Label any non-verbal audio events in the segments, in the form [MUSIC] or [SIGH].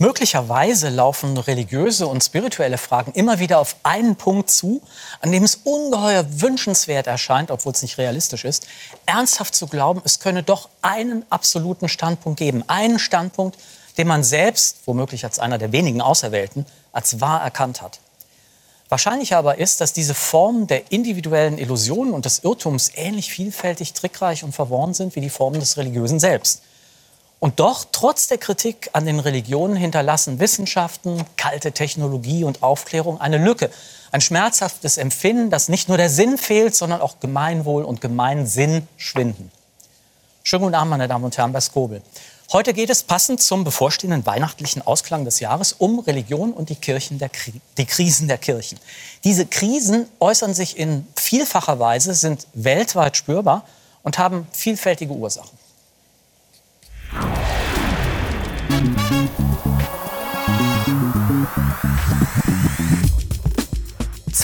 Möglicherweise laufen religiöse und spirituelle Fragen immer wieder auf einen Punkt zu, an dem es ungeheuer wünschenswert erscheint, obwohl es nicht realistisch ist, ernsthaft zu glauben, es könne doch einen absoluten Standpunkt geben. Einen Standpunkt, den man selbst, womöglich als einer der wenigen Auserwählten, als wahr erkannt hat. Wahrscheinlich aber ist, dass diese Formen der individuellen Illusionen und des Irrtums ähnlich vielfältig, trickreich und verworren sind wie die Formen des Religiösen selbst. Und doch, trotz der Kritik an den Religionen, hinterlassen Wissenschaften, kalte Technologie und Aufklärung eine Lücke. Ein schmerzhaftes Empfinden, dass nicht nur der Sinn fehlt, sondern auch Gemeinwohl und Gemeinsinn schwinden. Schönen guten Abend, meine Damen und Herren, bei Skobel. Heute geht es passend zum bevorstehenden weihnachtlichen Ausklang des Jahres um Religion und die, Kirchen der Kri die Krisen der Kirchen. Diese Krisen äußern sich in vielfacher Weise, sind weltweit spürbar und haben vielfältige Ursachen.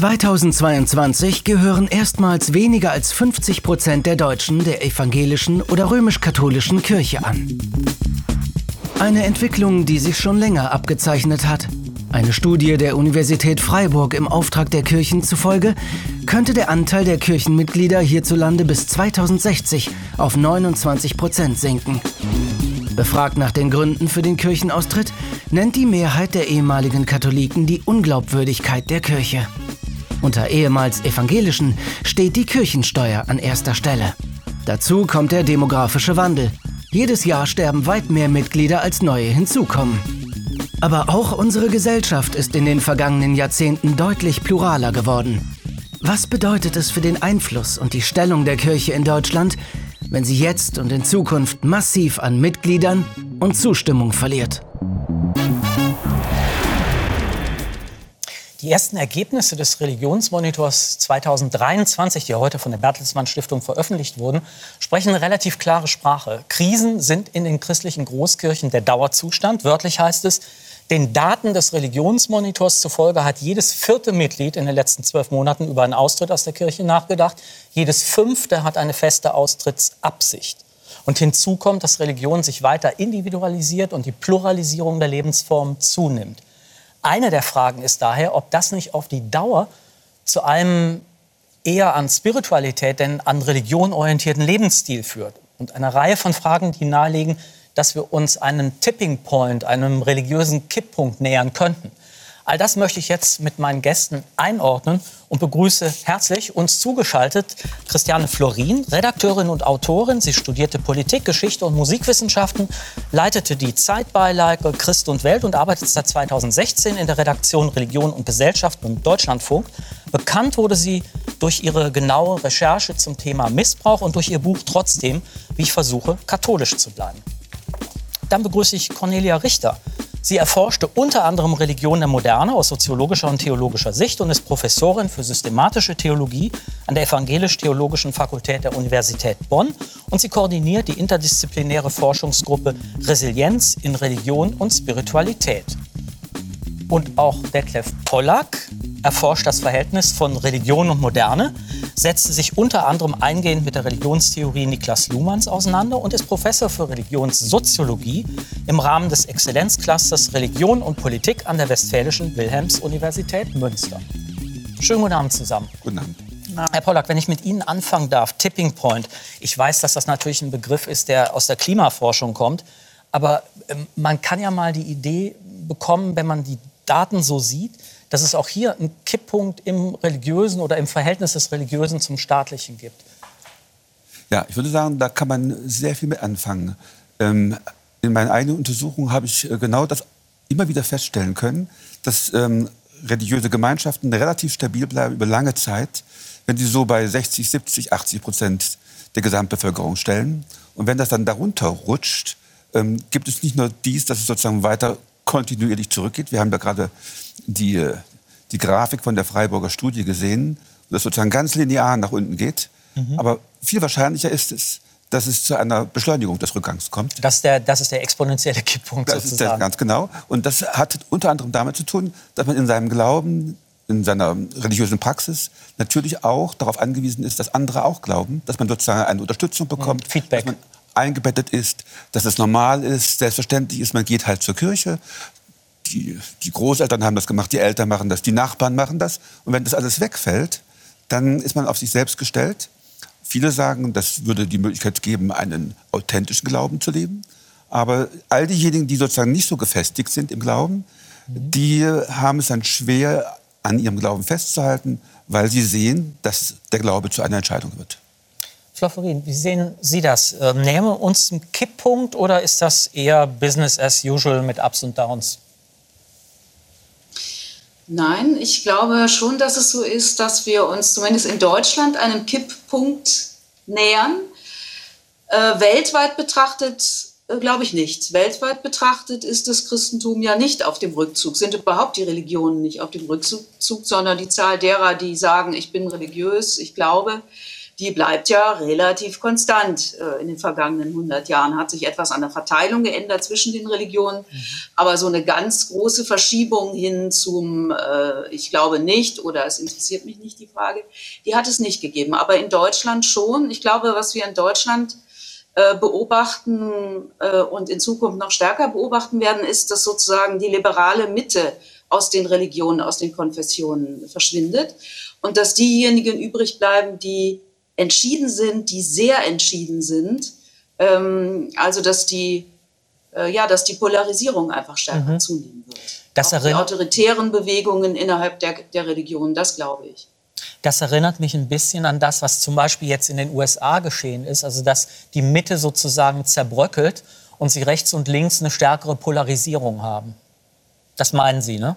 2022 gehören erstmals weniger als 50 Prozent der Deutschen der evangelischen oder römisch-katholischen Kirche an. Eine Entwicklung, die sich schon länger abgezeichnet hat. Eine Studie der Universität Freiburg im Auftrag der Kirchen zufolge könnte der Anteil der Kirchenmitglieder hierzulande bis 2060 auf 29 Prozent sinken. Befragt nach den Gründen für den Kirchenaustritt, nennt die Mehrheit der ehemaligen Katholiken die Unglaubwürdigkeit der Kirche. Unter ehemals Evangelischen steht die Kirchensteuer an erster Stelle. Dazu kommt der demografische Wandel. Jedes Jahr sterben weit mehr Mitglieder, als neue hinzukommen. Aber auch unsere Gesellschaft ist in den vergangenen Jahrzehnten deutlich pluraler geworden. Was bedeutet es für den Einfluss und die Stellung der Kirche in Deutschland, wenn sie jetzt und in Zukunft massiv an Mitgliedern und Zustimmung verliert. Die ersten Ergebnisse des Religionsmonitors 2023, die heute von der Bertelsmann Stiftung veröffentlicht wurden, sprechen eine relativ klare Sprache. Krisen sind in den christlichen Großkirchen der Dauerzustand. Wörtlich heißt es, den Daten des Religionsmonitors zufolge hat jedes vierte Mitglied in den letzten zwölf Monaten über einen Austritt aus der Kirche nachgedacht. Jedes fünfte hat eine feste Austrittsabsicht. Und hinzu kommt, dass Religion sich weiter individualisiert und die Pluralisierung der Lebensformen zunimmt. Eine der Fragen ist daher, ob das nicht auf die Dauer zu einem eher an Spiritualität denn an Religion orientierten Lebensstil führt. Und eine Reihe von Fragen, die nahelegen, dass wir uns einen Tipping Point, einem religiösen Kipppunkt nähern könnten. All das möchte ich jetzt mit meinen Gästen einordnen und begrüße herzlich uns zugeschaltet Christiane Florin, Redakteurin und Autorin. Sie studierte Politik, Geschichte und Musikwissenschaften, leitete die Zeitbeilage Christ und Welt und arbeitet seit 2016 in der Redaktion Religion und Gesellschaft und Deutschlandfunk. Bekannt wurde sie durch ihre genaue Recherche zum Thema Missbrauch und durch ihr Buch Trotzdem, wie ich versuche, katholisch zu bleiben. Dann begrüße ich Cornelia Richter. Sie erforschte unter anderem Religion der Moderne aus soziologischer und theologischer Sicht und ist Professorin für systematische Theologie an der Evangelisch-Theologischen Fakultät der Universität Bonn und sie koordiniert die interdisziplinäre Forschungsgruppe Resilienz in Religion und Spiritualität. Und auch Detlef Pollack erforscht das Verhältnis von Religion und Moderne, setzte sich unter anderem eingehend mit der Religionstheorie Niklas Luhmanns auseinander und ist Professor für Religionssoziologie im Rahmen des Exzellenzclusters Religion und Politik an der Westfälischen Wilhelms-Universität Münster. Schönen guten Abend zusammen. Guten Abend. Herr Pollack, wenn ich mit Ihnen anfangen darf, Tipping Point. Ich weiß, dass das natürlich ein Begriff ist, der aus der Klimaforschung kommt. Aber ähm, man kann ja mal die Idee bekommen, wenn man die Daten so sieht, dass es auch hier einen Kipppunkt im religiösen oder im Verhältnis des religiösen zum staatlichen gibt. Ja, ich würde sagen, da kann man sehr viel mit anfangen. Ähm, in meinen eigenen Untersuchungen habe ich äh, genau das immer wieder feststellen können, dass ähm, religiöse Gemeinschaften relativ stabil bleiben über lange Zeit, wenn sie so bei 60, 70, 80 Prozent der Gesamtbevölkerung stellen. Und wenn das dann darunter rutscht, ähm, gibt es nicht nur dies, dass es sozusagen weiter kontinuierlich zurückgeht. Wir haben da gerade die, äh, die Grafik von der Freiburger Studie gesehen, das sozusagen ganz linear nach unten geht. Mhm. Aber viel wahrscheinlicher ist es, dass es zu einer Beschleunigung des Rückgangs kommt. Das ist der, das ist der exponentielle Kipppunkt das sozusagen. Ist der, ganz genau. Und das hat unter anderem damit zu tun, dass man in seinem Glauben, in seiner religiösen Praxis natürlich auch darauf angewiesen ist, dass andere auch glauben, dass man sozusagen eine Unterstützung bekommt, mhm. Feedback. dass man eingebettet ist, dass es normal ist, selbstverständlich ist, man geht halt zur Kirche, die, die Großeltern haben das gemacht, die Eltern machen das, die Nachbarn machen das. Und wenn das alles wegfällt, dann ist man auf sich selbst gestellt. Viele sagen, das würde die Möglichkeit geben, einen authentischen Glauben zu leben. Aber all diejenigen, die sozusagen nicht so gefestigt sind im Glauben, die haben es dann schwer, an ihrem Glauben festzuhalten, weil sie sehen, dass der Glaube zu einer Entscheidung wird. Frau Florin, wie sehen Sie das? Ähm, nehmen wir uns einen Kipppunkt oder ist das eher Business as usual mit Ups und Downs? Nein, ich glaube schon, dass es so ist, dass wir uns zumindest in Deutschland einem Kipppunkt nähern. Äh, weltweit betrachtet äh, glaube ich nicht. Weltweit betrachtet ist das Christentum ja nicht auf dem Rückzug, sind überhaupt die Religionen nicht auf dem Rückzug, sondern die Zahl derer, die sagen, ich bin religiös, ich glaube, die bleibt ja relativ konstant. Äh, in den vergangenen 100 Jahren hat sich etwas an der Verteilung geändert zwischen den Religionen, mhm. aber so eine ganz große Verschiebung hin zum äh, Ich glaube nicht oder es interessiert mich nicht die Frage, die hat es nicht gegeben. Aber in Deutschland schon. Ich glaube, was wir in Deutschland äh, beobachten äh, und in Zukunft noch stärker beobachten werden, ist, dass sozusagen die liberale Mitte aus den Religionen, aus den Konfessionen verschwindet und dass diejenigen übrig bleiben, die entschieden sind, die sehr entschieden sind. Ähm, also dass die, äh, ja, dass die Polarisierung einfach stärker mhm. zunehmen wird. Das Auch die autoritären Bewegungen innerhalb der, der Religion, das glaube ich. Das erinnert mich ein bisschen an das, was zum Beispiel jetzt in den USA geschehen ist, also dass die Mitte sozusagen zerbröckelt und sie rechts und links eine stärkere Polarisierung haben. Das meinen Sie, ne?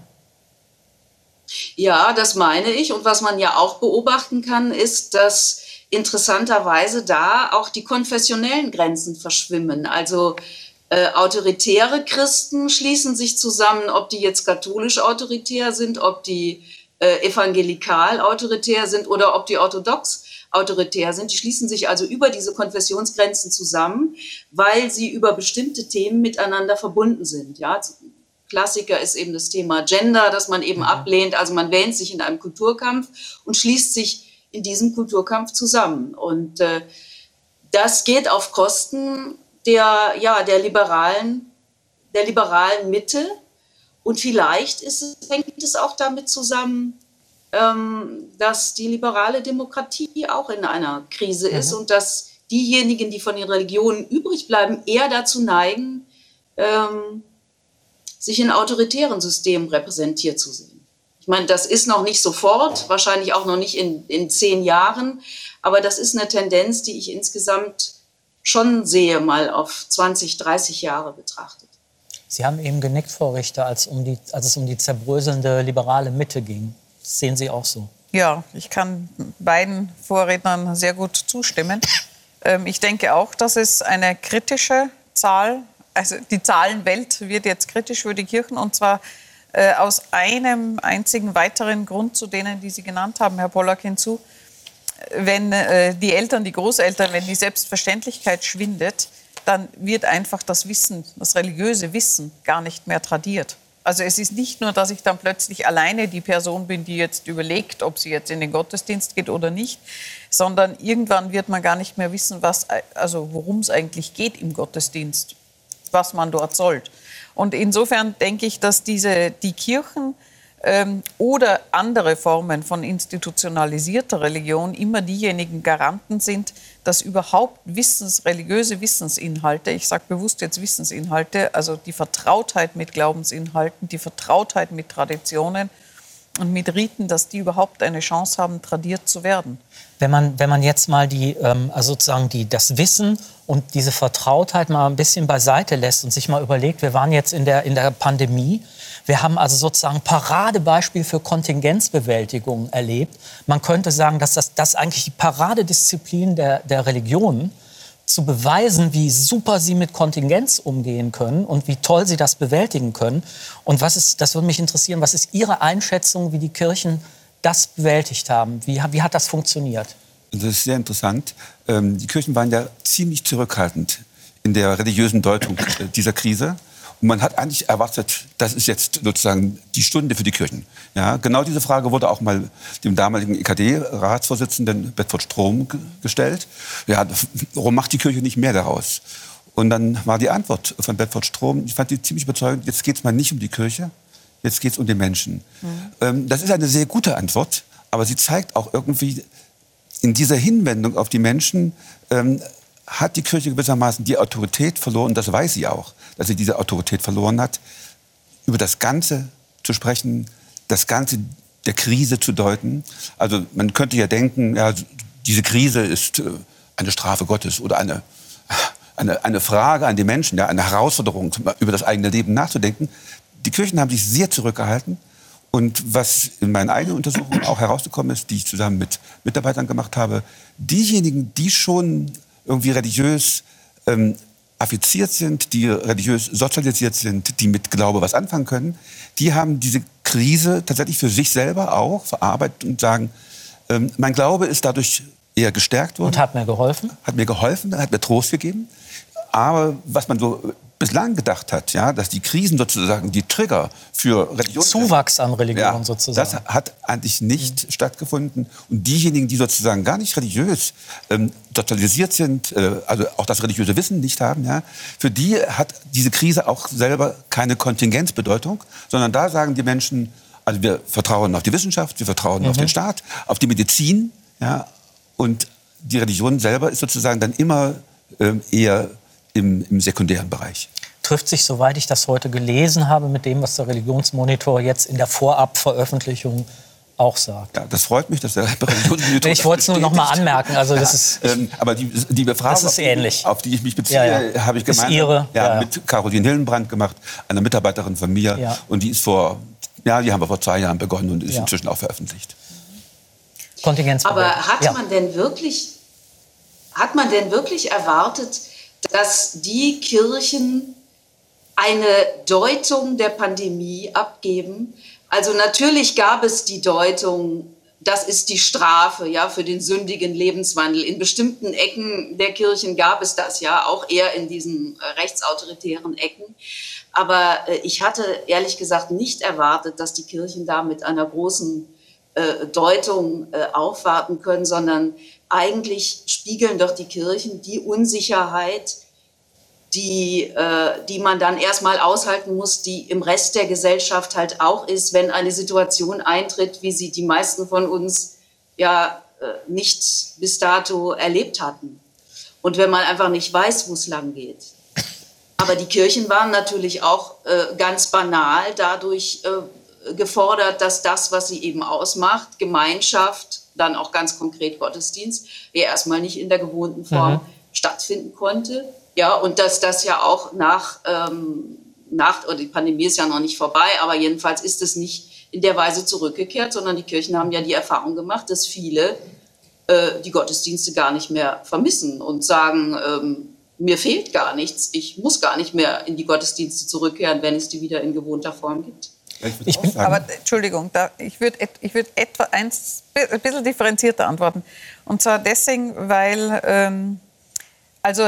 Ja, das meine ich. Und was man ja auch beobachten kann, ist, dass interessanterweise da auch die konfessionellen Grenzen verschwimmen. Also äh, autoritäre Christen schließen sich zusammen, ob die jetzt katholisch autoritär sind, ob die äh, evangelikal autoritär sind oder ob die orthodox autoritär sind. Die schließen sich also über diese Konfessionsgrenzen zusammen, weil sie über bestimmte Themen miteinander verbunden sind. Ja, Klassiker ist eben das Thema Gender, das man eben mhm. ablehnt. Also man wähnt sich in einem Kulturkampf und schließt sich in diesem Kulturkampf zusammen. Und äh, das geht auf Kosten der, ja, der liberalen, der liberalen Mitte. Und vielleicht ist es, hängt es auch damit zusammen, ähm, dass die liberale Demokratie auch in einer Krise mhm. ist und dass diejenigen, die von den Religionen übrig bleiben, eher dazu neigen, ähm, sich in autoritären Systemen repräsentiert zu sehen. Ich meine, das ist noch nicht sofort, wahrscheinlich auch noch nicht in, in zehn Jahren, aber das ist eine Tendenz, die ich insgesamt schon sehe, mal auf 20, 30 Jahre betrachtet. Sie haben eben genickt, Frau Richter, als, um die, als es um die zerbröselnde liberale Mitte ging. Das sehen Sie auch so? Ja, ich kann beiden Vorrednern sehr gut zustimmen. Ähm, ich denke auch, dass es eine kritische Zahl, also die Zahlenwelt wird jetzt kritisch für die Kirchen und zwar äh, aus einem einzigen weiteren Grund zu denen, die Sie genannt haben, Herr Pollack, hinzu. Wenn äh, die Eltern, die Großeltern, wenn die Selbstverständlichkeit schwindet, dann wird einfach das Wissen, das religiöse Wissen gar nicht mehr tradiert. Also es ist nicht nur, dass ich dann plötzlich alleine die Person bin, die jetzt überlegt, ob sie jetzt in den Gottesdienst geht oder nicht, sondern irgendwann wird man gar nicht mehr wissen, was, also worum es eigentlich geht im Gottesdienst, was man dort soll. Und insofern denke ich, dass diese, die Kirchen ähm, oder andere Formen von institutionalisierter Religion immer diejenigen Garanten sind, dass überhaupt Wissens, religiöse Wissensinhalte, ich sage bewusst jetzt Wissensinhalte, also die Vertrautheit mit Glaubensinhalten, die Vertrautheit mit Traditionen und mit Riten, dass die überhaupt eine Chance haben, tradiert zu werden. Wenn man, wenn man jetzt mal die, ähm, also sozusagen die, das Wissen und diese Vertrautheit mal ein bisschen beiseite lässt und sich mal überlegt, wir waren jetzt in der, in der Pandemie, wir haben also sozusagen Paradebeispiel für Kontingenzbewältigung erlebt. Man könnte sagen, dass das, das eigentlich die Paradedisziplin der, der Religionen zu beweisen, wie super sie mit Kontingenz umgehen können und wie toll sie das bewältigen können. Und was ist, das würde mich interessieren, was ist Ihre Einschätzung, wie die Kirchen das bewältigt haben? Wie, wie hat das funktioniert? Das ist sehr interessant. Ähm, die Kirchen waren ja ziemlich zurückhaltend in der religiösen Deutung äh, dieser Krise. Und man hat eigentlich erwartet, das ist jetzt sozusagen die Stunde für die Kirchen. Ja, genau diese Frage wurde auch mal dem damaligen EKD-Ratsvorsitzenden Bedford Strom gestellt. Ja, warum macht die Kirche nicht mehr daraus? Und dann war die Antwort von Bedford Strom, ich fand die ziemlich überzeugend, jetzt geht es mal nicht um die Kirche, jetzt geht es um den Menschen. Mhm. Ähm, das ist eine sehr gute Antwort, aber sie zeigt auch irgendwie in dieser Hinwendung auf die Menschen, ähm, hat die Kirche gewissermaßen die Autorität verloren, das weiß sie auch, dass sie diese Autorität verloren hat, über das Ganze zu sprechen, das Ganze der Krise zu deuten. Also man könnte ja denken, ja, diese Krise ist äh, eine Strafe Gottes oder eine, [LAUGHS] eine, eine Frage an die Menschen, ja, eine Herausforderung, über das eigene Leben nachzudenken. Die Kirchen haben sich sehr zurückgehalten. Und was in meinen eigenen Untersuchungen auch herausgekommen ist, die ich zusammen mit Mitarbeitern gemacht habe, diejenigen, die schon irgendwie religiös ähm, affiziert sind, die religiös sozialisiert sind, die mit Glaube was anfangen können, die haben diese Krise tatsächlich für sich selber auch verarbeitet und sagen, ähm, mein Glaube ist dadurch eher gestärkt worden. Und hat mir geholfen? Hat mir geholfen, hat mir Trost gegeben. Aber was man so bislang gedacht hat, ja, dass die Krisen sozusagen die Trigger für Religion Zuwachs an Religion ja, sozusagen. Das hat eigentlich nicht mhm. stattgefunden. Und diejenigen, die sozusagen gar nicht religiös ähm, sozialisiert sind, äh, also auch das religiöse Wissen nicht haben, ja, für die hat diese Krise auch selber keine Kontingenzbedeutung, sondern da sagen die Menschen, also wir vertrauen auf die Wissenschaft, wir vertrauen mhm. auf den Staat, auf die Medizin, ja, und die Religion selber ist sozusagen dann immer ähm, eher im, im sekundären Bereich trifft sich, soweit ich das heute gelesen habe, mit dem, was der Religionsmonitor jetzt in der Vorabveröffentlichung auch sagt. Ja, das freut mich, dass der [LAUGHS] Religionsmonitor Ich wollte es nur noch mal anmerken. Also das ist, ähm, aber die, die Befragung, das ist ähnlich. auf die ich mich beziehe, ja, ja. habe ich gemeinsam ihre, ja, mit Caroline Hillenbrand gemacht, einer Mitarbeiterin von mir. Und die ist vor, ja, die haben wir vor zwei Jahren begonnen und ist inzwischen auch veröffentlicht. Aber hat man denn wirklich, hat man denn wirklich erwartet, dass die Kirchen eine Deutung der Pandemie abgeben. Also natürlich gab es die Deutung, das ist die Strafe ja für den sündigen Lebenswandel. In bestimmten Ecken der Kirchen gab es das ja, auch eher in diesen äh, rechtsautoritären Ecken. Aber äh, ich hatte ehrlich gesagt nicht erwartet, dass die Kirchen da mit einer großen äh, Deutung aufwarten können, sondern eigentlich spiegeln doch die Kirchen die Unsicherheit, die, äh, die man dann erstmal aushalten muss, die im Rest der Gesellschaft halt auch ist, wenn eine Situation eintritt, wie sie die meisten von uns ja äh, nicht bis dato erlebt hatten. Und wenn man einfach nicht weiß, wo es lang geht. Aber die Kirchen waren natürlich auch äh, ganz banal dadurch äh, gefordert, dass das, was sie eben ausmacht, Gemeinschaft, dann auch ganz konkret Gottesdienst, ja erstmal nicht in der gewohnten Form mhm. stattfinden konnte. Ja, und dass das ja auch nach, ähm, nach, oder die Pandemie ist ja noch nicht vorbei, aber jedenfalls ist es nicht in der Weise zurückgekehrt, sondern die Kirchen haben ja die Erfahrung gemacht, dass viele äh, die Gottesdienste gar nicht mehr vermissen und sagen, ähm, mir fehlt gar nichts, ich muss gar nicht mehr in die Gottesdienste zurückkehren, wenn es die wieder in gewohnter Form gibt. Ich bin, aber Entschuldigung, da, ich würde ich würd etwa eins ein bisschen differenzierter antworten. Und zwar deswegen, weil ähm, also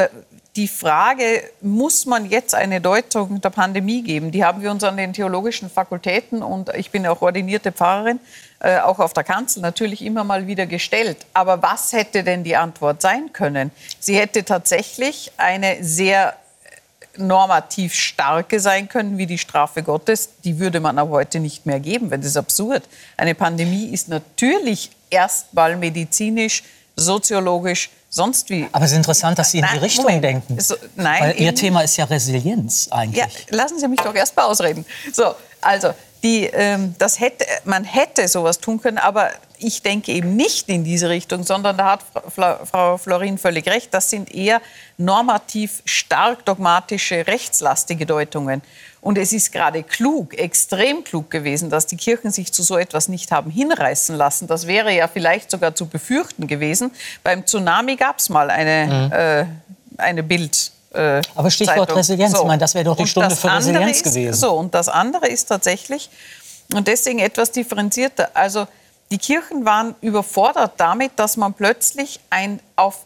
die Frage, muss man jetzt eine Deutung der Pandemie geben, die haben wir uns an den theologischen Fakultäten und ich bin auch ordinierte Pfarrerin, äh, auch auf der Kanzel natürlich immer mal wieder gestellt. Aber was hätte denn die Antwort sein können? Sie hätte tatsächlich eine sehr normativ starke sein können wie die Strafe Gottes. Die würde man aber heute nicht mehr geben, weil das ist absurd. Eine Pandemie ist natürlich erstmal medizinisch, soziologisch, sonst wie. Aber es ist interessant, dass Sie in die Richtung Moment. denken. So, nein, Weil Ihr Thema ist ja Resilienz eigentlich. Ja, lassen Sie mich doch erst mal ausreden. So, also die, ähm, das hätte, man hätte sowas tun können, aber ich denke eben nicht in diese Richtung, sondern da hat Frau Florin völlig recht. Das sind eher normativ stark dogmatische, rechtslastige Deutungen. Und es ist gerade klug, extrem klug gewesen, dass die Kirchen sich zu so etwas nicht haben hinreißen lassen. Das wäre ja vielleicht sogar zu befürchten gewesen. Beim Tsunami gab es mal eine, mhm. äh, eine Bild. Äh, Aber Stichwort Zeitung. Resilienz, so. ich meine, das wäre doch die und Stunde für Resilienz ist, gewesen. So, und das andere ist tatsächlich, und deswegen etwas differenzierter, also die Kirchen waren überfordert damit, dass man plötzlich ein auf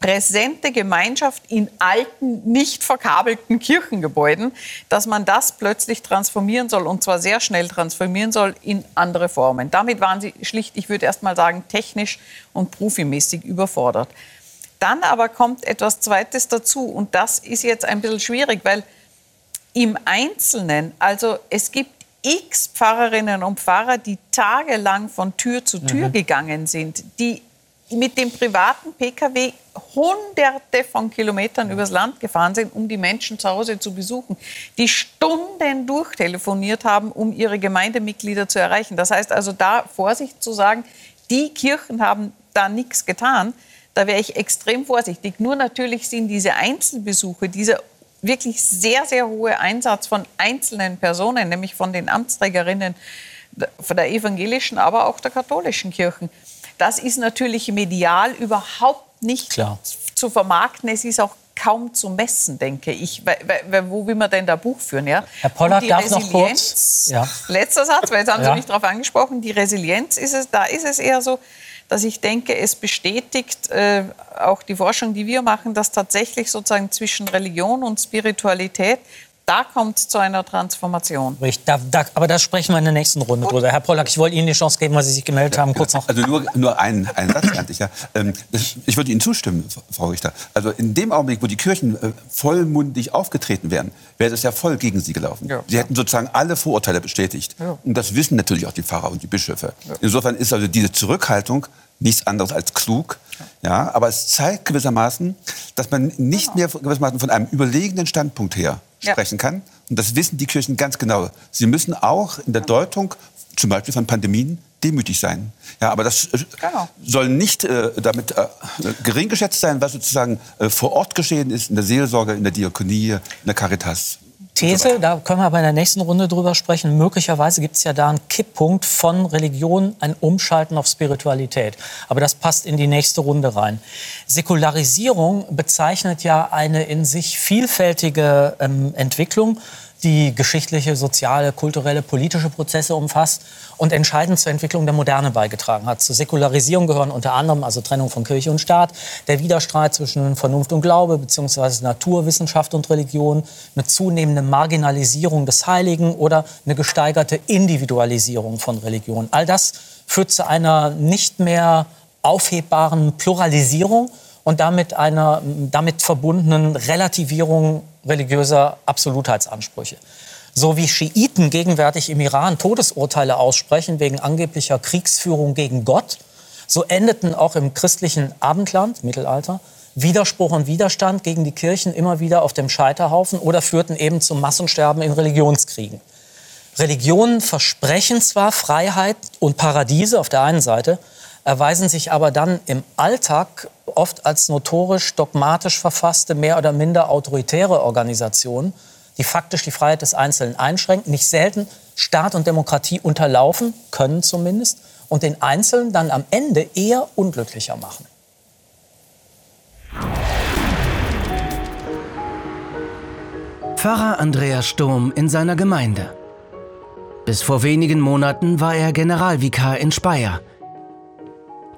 präsente Gemeinschaft in alten, nicht verkabelten Kirchengebäuden, dass man das plötzlich transformieren soll und zwar sehr schnell transformieren soll in andere Formen. Damit waren sie schlicht, ich würde erst mal sagen, technisch und profimäßig überfordert. Dann aber kommt etwas Zweites dazu und das ist jetzt ein bisschen schwierig, weil im Einzelnen, also es gibt x Pfarrerinnen und Pfarrer, die tagelang von Tür zu Tür mhm. gegangen sind, die mit dem privaten Pkw hunderte von Kilometern übers Land gefahren sind, um die Menschen zu Hause zu besuchen, die Stunden durchtelefoniert haben, um ihre Gemeindemitglieder zu erreichen. Das heißt also da Vorsicht zu sagen, die Kirchen haben da nichts getan, da wäre ich extrem vorsichtig. Nur natürlich sind diese Einzelbesuche, dieser wirklich sehr, sehr hohe Einsatz von einzelnen Personen, nämlich von den Amtsträgerinnen von der evangelischen, aber auch der katholischen Kirchen. Das ist natürlich medial überhaupt nicht Klar. zu vermarkten. Es ist auch kaum zu messen, denke ich. Wo will man denn da Buch führen? Ja? Herr Pollack darf noch kurz. Ja. Letzter Satz, weil jetzt haben Sie nicht darauf angesprochen. Die Resilienz ist es, da ist es eher so, dass ich denke, es bestätigt äh, auch die Forschung, die wir machen, dass tatsächlich sozusagen zwischen Religion und Spiritualität da kommt es zu einer Transformation. Richtig, da, da, aber da sprechen wir in der nächsten Runde Gut. drüber. Herr Pollack, ich wollte Ihnen die Chance geben, weil Sie sich gemeldet haben. Kurz noch. Also nur, nur ein, ein Satz, ich, ja. Ähm, ich würde Ihnen zustimmen, Frau Richter. Also in dem Augenblick, wo die Kirchen äh, vollmundig aufgetreten wären, wäre das ja voll gegen Sie gelaufen. Ja. Sie hätten sozusagen alle Vorurteile bestätigt. Ja. Und das wissen natürlich auch die Pfarrer und die Bischöfe. Ja. Insofern ist also diese Zurückhaltung nichts anderes als klug. Ja, aber es zeigt gewissermaßen, dass man nicht mehr gewissermaßen von einem überlegenen Standpunkt her sprechen kann. Und das wissen die Kirchen ganz genau. Sie müssen auch in der Deutung zum Beispiel von Pandemien demütig sein. Ja, aber das äh, genau. soll nicht äh, damit äh, gering geschätzt sein, was sozusagen äh, vor Ort geschehen ist, in der Seelsorge, in der Diakonie, in der Caritas. These, da können wir bei der nächsten Runde drüber sprechen. Möglicherweise gibt es ja da einen Kipppunkt von Religion, ein Umschalten auf Spiritualität. Aber das passt in die nächste Runde rein. Säkularisierung bezeichnet ja eine in sich vielfältige ähm, Entwicklung die geschichtliche, soziale, kulturelle, politische Prozesse umfasst und entscheidend zur Entwicklung der Moderne beigetragen hat. Zur Säkularisierung gehören unter anderem also Trennung von Kirche und Staat, der Widerstreit zwischen Vernunft und Glaube bzw. Naturwissenschaft und Religion, eine zunehmende Marginalisierung des Heiligen oder eine gesteigerte Individualisierung von Religion. All das führt zu einer nicht mehr aufhebbaren Pluralisierung und damit einer damit verbundenen Relativierung religiöser Absolutheitsansprüche. So wie Schiiten gegenwärtig im Iran Todesurteile aussprechen wegen angeblicher Kriegsführung gegen Gott, so endeten auch im christlichen Abendland, Mittelalter, Widerspruch und Widerstand gegen die Kirchen immer wieder auf dem Scheiterhaufen oder führten eben zum Massensterben in Religionskriegen. Religionen versprechen zwar Freiheit und Paradiese auf der einen Seite, erweisen sich aber dann im Alltag oft als notorisch dogmatisch verfasste, mehr oder minder autoritäre Organisationen, die faktisch die Freiheit des Einzelnen einschränken, nicht selten Staat und Demokratie unterlaufen, können zumindest, und den Einzelnen dann am Ende eher unglücklicher machen. Pfarrer Andreas Sturm in seiner Gemeinde. Bis vor wenigen Monaten war er Generalvikar in Speyer,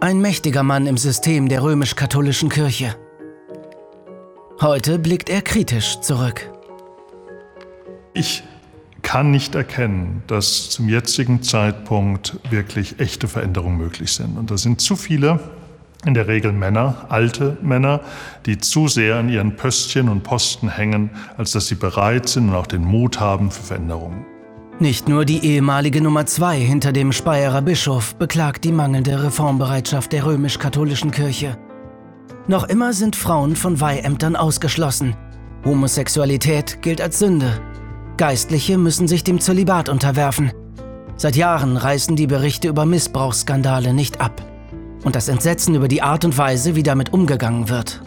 ein mächtiger Mann im System der römisch-katholischen Kirche. Heute blickt er kritisch zurück. Ich kann nicht erkennen, dass zum jetzigen Zeitpunkt wirklich echte Veränderungen möglich sind. Und da sind zu viele, in der Regel Männer, alte Männer, die zu sehr an ihren Pöstchen und Posten hängen, als dass sie bereit sind und auch den Mut haben für Veränderungen. Nicht nur die ehemalige Nummer zwei hinter dem Speyerer Bischof beklagt die mangelnde Reformbereitschaft der römisch-katholischen Kirche. Noch immer sind Frauen von Weiheämtern ausgeschlossen. Homosexualität gilt als Sünde. Geistliche müssen sich dem Zölibat unterwerfen. Seit Jahren reißen die Berichte über Missbrauchsskandale nicht ab. Und das Entsetzen über die Art und Weise, wie damit umgegangen wird.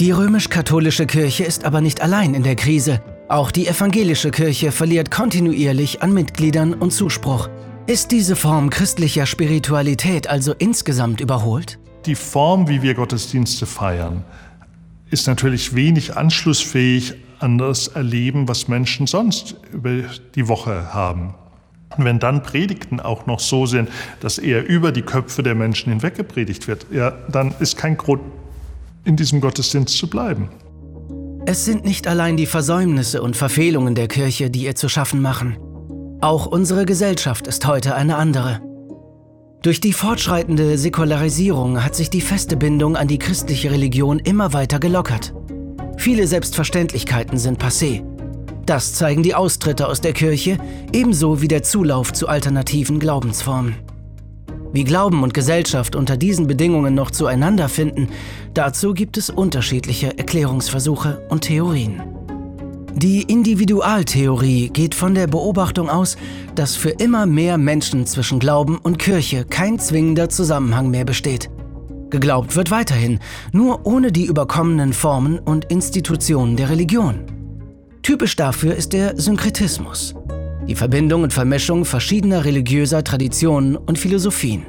Die römisch-katholische Kirche ist aber nicht allein in der Krise. Auch die evangelische Kirche verliert kontinuierlich an Mitgliedern und Zuspruch. Ist diese Form christlicher Spiritualität also insgesamt überholt? Die Form, wie wir Gottesdienste feiern, ist natürlich wenig anschlussfähig an das Erleben, was Menschen sonst über die Woche haben. Und wenn dann Predigten auch noch so sind, dass eher über die Köpfe der Menschen hinweg gepredigt wird, ja, dann ist kein Grund, in diesem Gottesdienst zu bleiben. Es sind nicht allein die Versäumnisse und Verfehlungen der Kirche, die ihr zu schaffen machen. Auch unsere Gesellschaft ist heute eine andere. Durch die fortschreitende Säkularisierung hat sich die feste Bindung an die christliche Religion immer weiter gelockert. Viele Selbstverständlichkeiten sind passé. Das zeigen die Austritte aus der Kirche, ebenso wie der Zulauf zu alternativen Glaubensformen. Wie Glauben und Gesellschaft unter diesen Bedingungen noch zueinander finden, dazu gibt es unterschiedliche Erklärungsversuche und Theorien. Die Individualtheorie geht von der Beobachtung aus, dass für immer mehr Menschen zwischen Glauben und Kirche kein zwingender Zusammenhang mehr besteht. Geglaubt wird weiterhin, nur ohne die überkommenen Formen und Institutionen der Religion. Typisch dafür ist der Synkretismus, die Verbindung und Vermischung verschiedener religiöser Traditionen und Philosophien.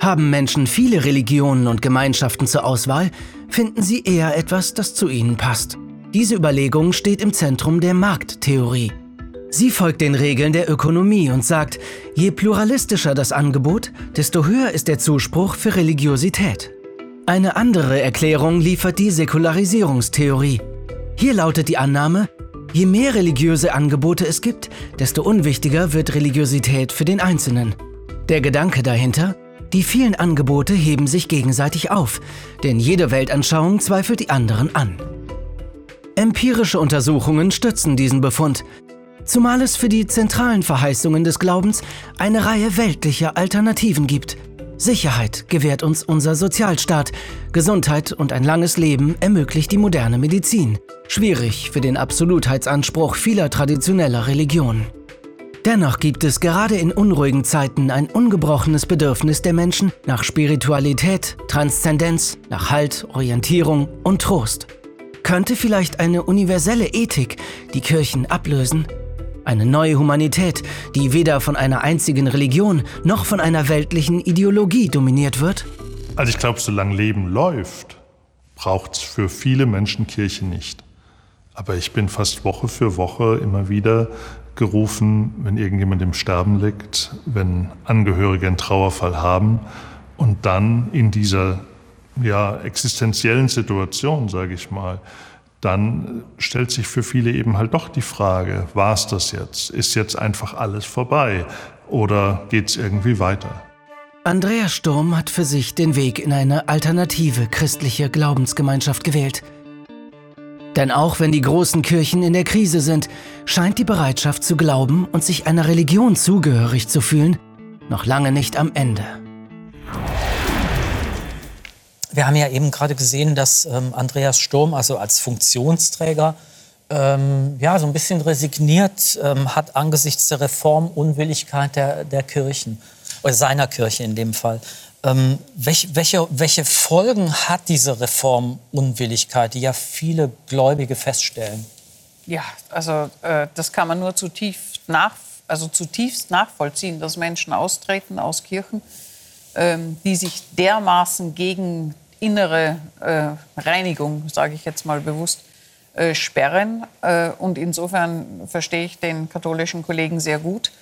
Haben Menschen viele Religionen und Gemeinschaften zur Auswahl, finden sie eher etwas, das zu ihnen passt. Diese Überlegung steht im Zentrum der Markttheorie. Sie folgt den Regeln der Ökonomie und sagt, je pluralistischer das Angebot, desto höher ist der Zuspruch für Religiosität. Eine andere Erklärung liefert die Säkularisierungstheorie. Hier lautet die Annahme, je mehr religiöse Angebote es gibt, desto unwichtiger wird Religiosität für den Einzelnen. Der Gedanke dahinter, die vielen Angebote heben sich gegenseitig auf, denn jede Weltanschauung zweifelt die anderen an. Empirische Untersuchungen stützen diesen Befund, zumal es für die zentralen Verheißungen des Glaubens eine Reihe weltlicher Alternativen gibt, Sicherheit gewährt uns unser Sozialstaat. Gesundheit und ein langes Leben ermöglicht die moderne Medizin. Schwierig für den Absolutheitsanspruch vieler traditioneller Religionen. Dennoch gibt es gerade in unruhigen Zeiten ein ungebrochenes Bedürfnis der Menschen nach Spiritualität, Transzendenz, nach Halt, Orientierung und Trost. Könnte vielleicht eine universelle Ethik die Kirchen ablösen? Eine neue Humanität, die weder von einer einzigen Religion noch von einer weltlichen Ideologie dominiert wird? Also ich glaube, solange Leben läuft, braucht es für viele Menschen Kirche nicht. Aber ich bin fast Woche für Woche immer wieder gerufen, wenn irgendjemand im Sterben liegt, wenn Angehörige einen Trauerfall haben und dann in dieser ja, existenziellen Situation, sage ich mal, dann stellt sich für viele eben halt doch die Frage, war es das jetzt? Ist jetzt einfach alles vorbei oder geht es irgendwie weiter? Andreas Sturm hat für sich den Weg in eine alternative christliche Glaubensgemeinschaft gewählt. Denn auch wenn die großen Kirchen in der Krise sind, scheint die Bereitschaft zu glauben und sich einer Religion zugehörig zu fühlen noch lange nicht am Ende. Wir haben ja eben gerade gesehen, dass ähm, Andreas Sturm also als Funktionsträger ähm, ja, so ein bisschen resigniert ähm, hat angesichts der Reformunwilligkeit der, der Kirchen, oder seiner Kirche in dem Fall. Ähm, welche, welche, welche Folgen hat diese Reformunwilligkeit, die ja viele Gläubige feststellen? Ja, also äh, das kann man nur zutiefst, nach, also zutiefst nachvollziehen, dass Menschen austreten aus Kirchen, ähm, die sich dermaßen gegen innere äh, Reinigung, sage ich jetzt mal bewusst, äh, sperren. Äh, und insofern verstehe ich den katholischen Kollegen sehr gut.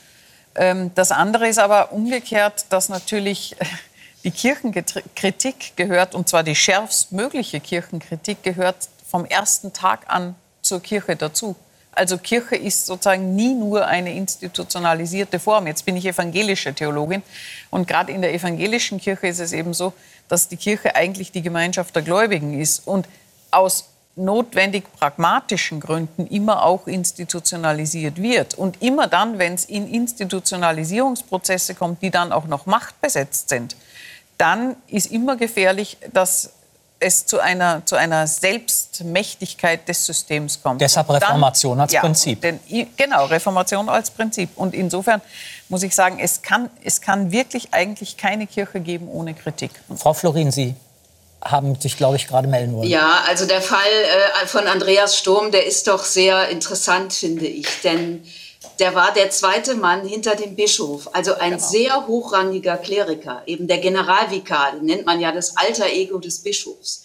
Ähm, das andere ist aber umgekehrt, dass natürlich [LAUGHS] die Kirchenkritik gehört, und zwar die schärfstmögliche Kirchenkritik gehört vom ersten Tag an zur Kirche dazu. Also Kirche ist sozusagen nie nur eine institutionalisierte Form. Jetzt bin ich evangelische Theologin und gerade in der evangelischen Kirche ist es eben so, dass die Kirche eigentlich die Gemeinschaft der Gläubigen ist und aus notwendig pragmatischen Gründen immer auch institutionalisiert wird. Und immer dann, wenn es in Institutionalisierungsprozesse kommt, die dann auch noch machtbesetzt sind, dann ist immer gefährlich, dass es zu einer, zu einer Selbstmächtigkeit des Systems kommt. Deshalb Reformation dann, als ja, Prinzip. Denn, genau, Reformation als Prinzip. Und insofern muss ich sagen, es kann, es kann wirklich eigentlich keine Kirche geben ohne Kritik. Frau Florin, Sie haben sich, glaube ich, gerade melden wollen. Ja, also der Fall äh, von Andreas Sturm, der ist doch sehr interessant, finde ich. Denn der war der zweite Mann hinter dem Bischof, also ein genau. sehr hochrangiger Kleriker, eben der Generalvikar, nennt man ja das alter Ego des Bischofs.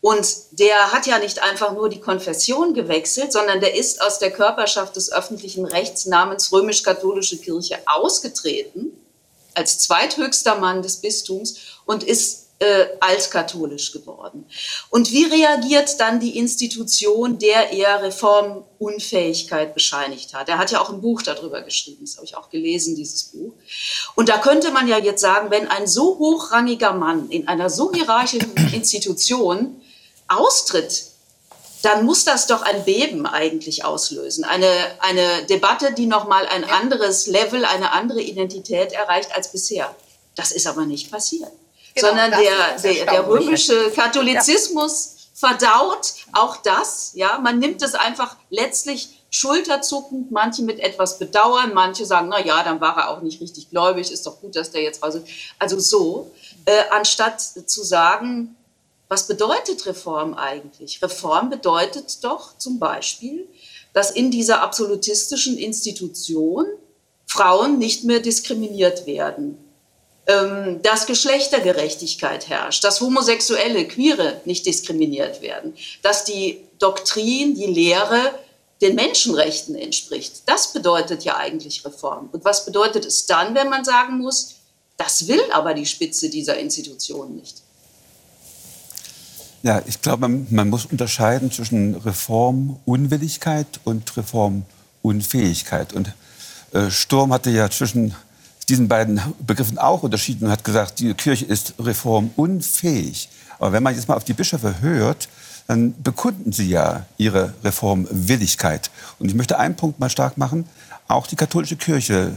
Und der hat ja nicht einfach nur die Konfession gewechselt, sondern der ist aus der Körperschaft des öffentlichen Rechts namens römisch-katholische Kirche ausgetreten, als zweithöchster Mann des Bistums und ist äh, altkatholisch geworden. Und wie reagiert dann die Institution, der er Reformunfähigkeit bescheinigt hat? Er hat ja auch ein Buch darüber geschrieben, das habe ich auch gelesen, dieses Buch. Und da könnte man ja jetzt sagen, wenn ein so hochrangiger Mann in einer so hierarchischen [CLEARS THROAT] Institution austritt, dann muss das doch ein Beben eigentlich auslösen. Eine, eine Debatte, die nochmal ein anderes Level, eine andere Identität erreicht als bisher. Das ist aber nicht passiert. Genau, sondern der, der, der römische Katholizismus ja. verdaut auch das. Ja, man nimmt es einfach letztlich schulterzuckend, manche mit etwas Bedauern, manche sagen, na ja, dann war er auch nicht richtig gläubig, ist doch gut, dass der jetzt raus ist. Also so, äh, anstatt zu sagen, was bedeutet Reform eigentlich? Reform bedeutet doch zum Beispiel, dass in dieser absolutistischen Institution Frauen nicht mehr diskriminiert werden, ähm, dass Geschlechtergerechtigkeit herrscht, dass Homosexuelle, Queere nicht diskriminiert werden, dass die Doktrin, die Lehre den Menschenrechten entspricht. Das bedeutet ja eigentlich Reform. Und was bedeutet es dann, wenn man sagen muss, das will aber die Spitze dieser Institution nicht? Ja, ich glaube, man, man muss unterscheiden zwischen Reformunwilligkeit und Reformunfähigkeit. Und äh, Sturm hatte ja zwischen diesen beiden Begriffen auch unterschieden und hat gesagt, die Kirche ist reformunfähig. Aber wenn man jetzt mal auf die Bischöfe hört, dann bekunden sie ja ihre Reformwilligkeit. Und ich möchte einen Punkt mal stark machen. Auch die katholische Kirche,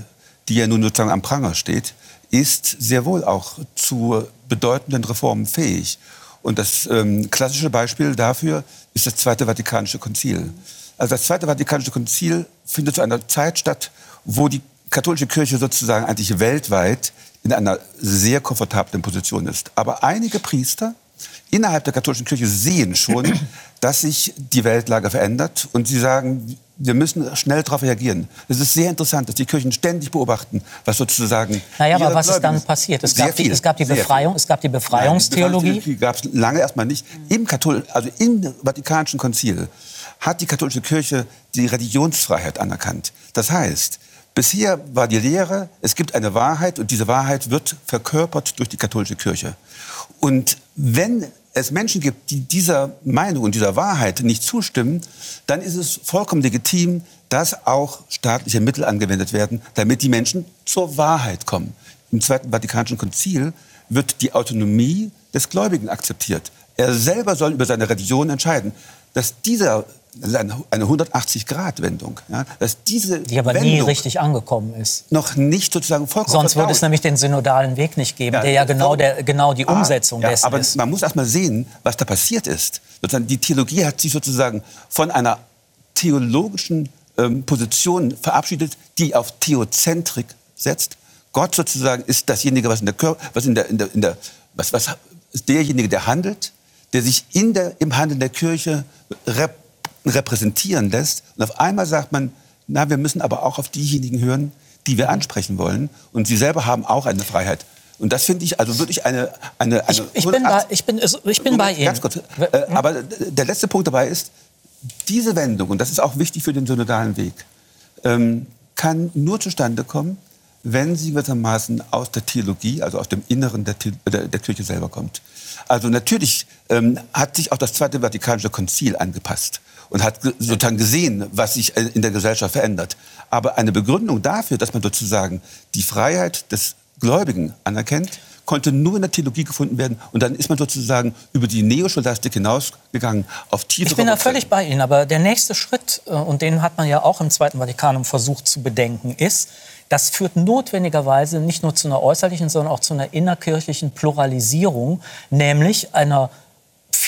die ja nun sozusagen am Pranger steht, ist sehr wohl auch zu bedeutenden Reformen fähig. Und das ähm, klassische Beispiel dafür ist das Zweite Vatikanische Konzil. Also das Zweite Vatikanische Konzil findet zu einer Zeit statt, wo die katholische Kirche sozusagen eigentlich weltweit in einer sehr komfortablen Position ist. Aber einige Priester innerhalb der katholischen Kirche sehen schon, [CLEARS THROAT] dass sich die Weltlage verändert und sie sagen, wir müssen schnell darauf reagieren. Es ist sehr interessant, dass die Kirchen ständig beobachten, was sozusagen. Naja, aber was ist dann passiert? Es gab, die, es gab die Befreiung, es gab die Befreiungstheologie. Die gab es lange erstmal nicht. Im Kathol also im Vatikanischen Konzil hat die katholische Kirche die Religionsfreiheit anerkannt. Das heißt, Bisher war die Lehre, es gibt eine Wahrheit und diese Wahrheit wird verkörpert durch die katholische Kirche. Und wenn es Menschen gibt, die dieser Meinung und dieser Wahrheit nicht zustimmen, dann ist es vollkommen legitim, dass auch staatliche Mittel angewendet werden, damit die Menschen zur Wahrheit kommen. Im Zweiten Vatikanischen Konzil wird die Autonomie des Gläubigen akzeptiert. Er selber soll über seine Religion entscheiden. Dass dieser das ist eine, eine 180-Grad-Wendung. Ja, dass diese Die aber Wendung nie richtig angekommen ist. Noch nicht sozusagen vollkommen Sonst würde es nämlich den synodalen Weg nicht geben, ja, der ja genau, der, genau die ah, Umsetzung ja, dessen aber ist. Man muss erst mal sehen, was da passiert ist. Sozusagen die Theologie hat sich sozusagen von einer theologischen ähm, Position verabschiedet, die auf Theozentrik setzt. Gott sozusagen ist dasjenige, was in der Körper, was in der, in der, in der was, was ist derjenige, der handelt, der sich in der, im Handeln der Kirche rep repräsentieren lässt. Und auf einmal sagt man, na, wir müssen aber auch auf diejenigen hören, die wir ansprechen wollen. Und sie selber haben auch eine Freiheit. Und das finde ich also wirklich eine... eine, eine ich, ich, bin bei, ich, bin, ich bin bei Ihnen. Ganz kurz. Äh, aber der letzte Punkt dabei ist, diese Wendung, und das ist auch wichtig für den synodalen Weg, ähm, kann nur zustande kommen, wenn sie gewissermaßen aus der Theologie, also aus dem Inneren der, der, der Kirche selber kommt. Also natürlich ähm, hat sich auch das Zweite Vatikanische Konzil angepasst und hat sozusagen gesehen, was sich äh, in der Gesellschaft verändert. Aber eine Begründung dafür, dass man sozusagen die Freiheit des Gläubigen anerkennt, konnte nur in der Theologie gefunden werden. Und dann ist man sozusagen über die Neoscholastik hinausgegangen auf tiefe Ich bin da völlig bei Ihnen. Aber der nächste Schritt, äh, und den hat man ja auch im Zweiten Vatikanum versucht zu bedenken, ist, das führt notwendigerweise nicht nur zu einer äußerlichen, sondern auch zu einer innerkirchlichen Pluralisierung, nämlich einer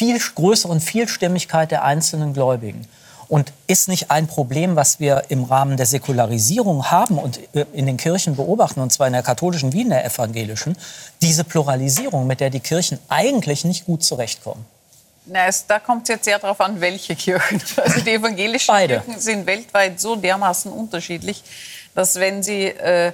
viel größeren Vielstimmigkeit der einzelnen Gläubigen. Und ist nicht ein Problem, was wir im Rahmen der Säkularisierung haben und äh, in den Kirchen beobachten, und zwar in der katholischen wie in der evangelischen, diese Pluralisierung, mit der die Kirchen eigentlich nicht gut zurechtkommen? Na, es, da kommt es jetzt sehr darauf an, welche Kirchen. [LAUGHS] Also die evangelischen Beide. Kirchen sind weltweit so dermaßen unterschiedlich, dass wenn sie äh,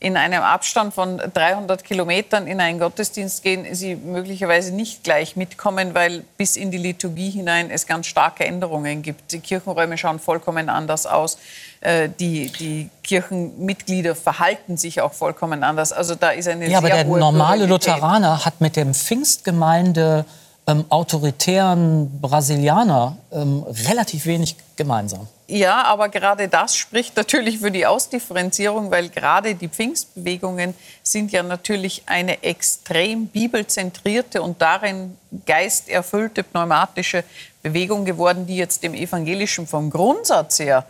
in einem Abstand von 300 Kilometern in einen Gottesdienst gehen, sie möglicherweise nicht gleich mitkommen, weil bis in die Liturgie hinein es ganz starke Änderungen gibt. Die Kirchenräume schauen vollkommen anders aus. Äh, die, die Kirchenmitglieder verhalten sich auch vollkommen anders. Also da ist eine ja, aber der normale Lutheraner hat mit dem Pfingstgemeinde ähm, autoritären Brasilianer ähm, relativ wenig gemeinsam. Ja, aber gerade das spricht natürlich für die Ausdifferenzierung, weil gerade die Pfingstbewegungen sind ja natürlich eine extrem bibelzentrierte und darin geisterfüllte pneumatische Bewegung geworden, die jetzt dem Evangelischen vom Grundsatz her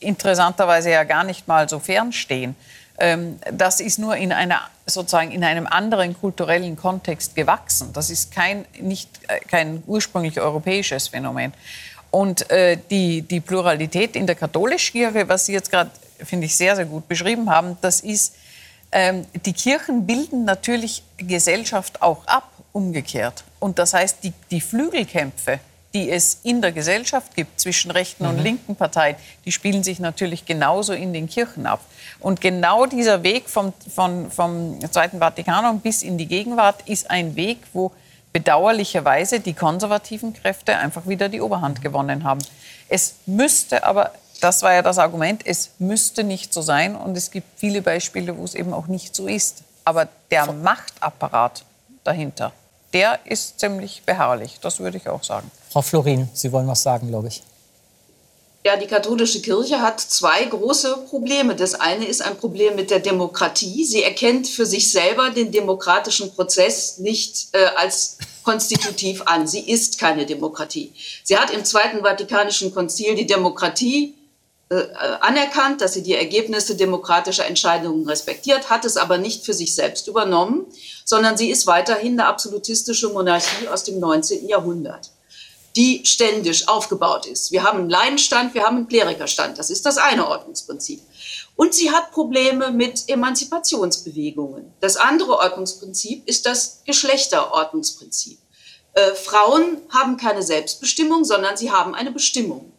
interessanterweise ja gar nicht mal so fernstehen. Ähm, das ist nur in, einer, sozusagen in einem anderen kulturellen Kontext gewachsen. Das ist kein, nicht, äh, kein ursprünglich europäisches Phänomen. Und äh, die, die Pluralität in der katholischen Kirche, was Sie jetzt gerade, finde ich, sehr, sehr gut beschrieben haben, das ist, ähm, die Kirchen bilden natürlich Gesellschaft auch ab, umgekehrt. Und das heißt, die, die Flügelkämpfe, die es in der Gesellschaft gibt zwischen rechten mhm. und linken Parteien, die spielen sich natürlich genauso in den Kirchen ab. Und genau dieser Weg vom, vom, vom Zweiten Vatikanum bis in die Gegenwart ist ein Weg, wo bedauerlicherweise die konservativen Kräfte einfach wieder die Oberhand gewonnen haben. Es müsste aber, das war ja das Argument, es müsste nicht so sein. Und es gibt viele Beispiele, wo es eben auch nicht so ist. Aber der Machtapparat dahinter, der ist ziemlich beharrlich. Das würde ich auch sagen. Frau Florin, Sie wollen was sagen, glaube ich. Ja, die katholische Kirche hat zwei große Probleme. Das eine ist ein Problem mit der Demokratie. Sie erkennt für sich selber den demokratischen Prozess nicht äh, als konstitutiv an. Sie ist keine Demokratie. Sie hat im Zweiten Vatikanischen Konzil die Demokratie äh, anerkannt, dass sie die Ergebnisse demokratischer Entscheidungen respektiert, hat es aber nicht für sich selbst übernommen, sondern sie ist weiterhin eine absolutistische Monarchie aus dem 19. Jahrhundert die ständisch aufgebaut ist. Wir haben einen Laienstand, wir haben einen Klerikerstand. Das ist das eine Ordnungsprinzip. Und sie hat Probleme mit Emanzipationsbewegungen. Das andere Ordnungsprinzip ist das Geschlechterordnungsprinzip. Äh, Frauen haben keine Selbstbestimmung, sondern sie haben eine Bestimmung.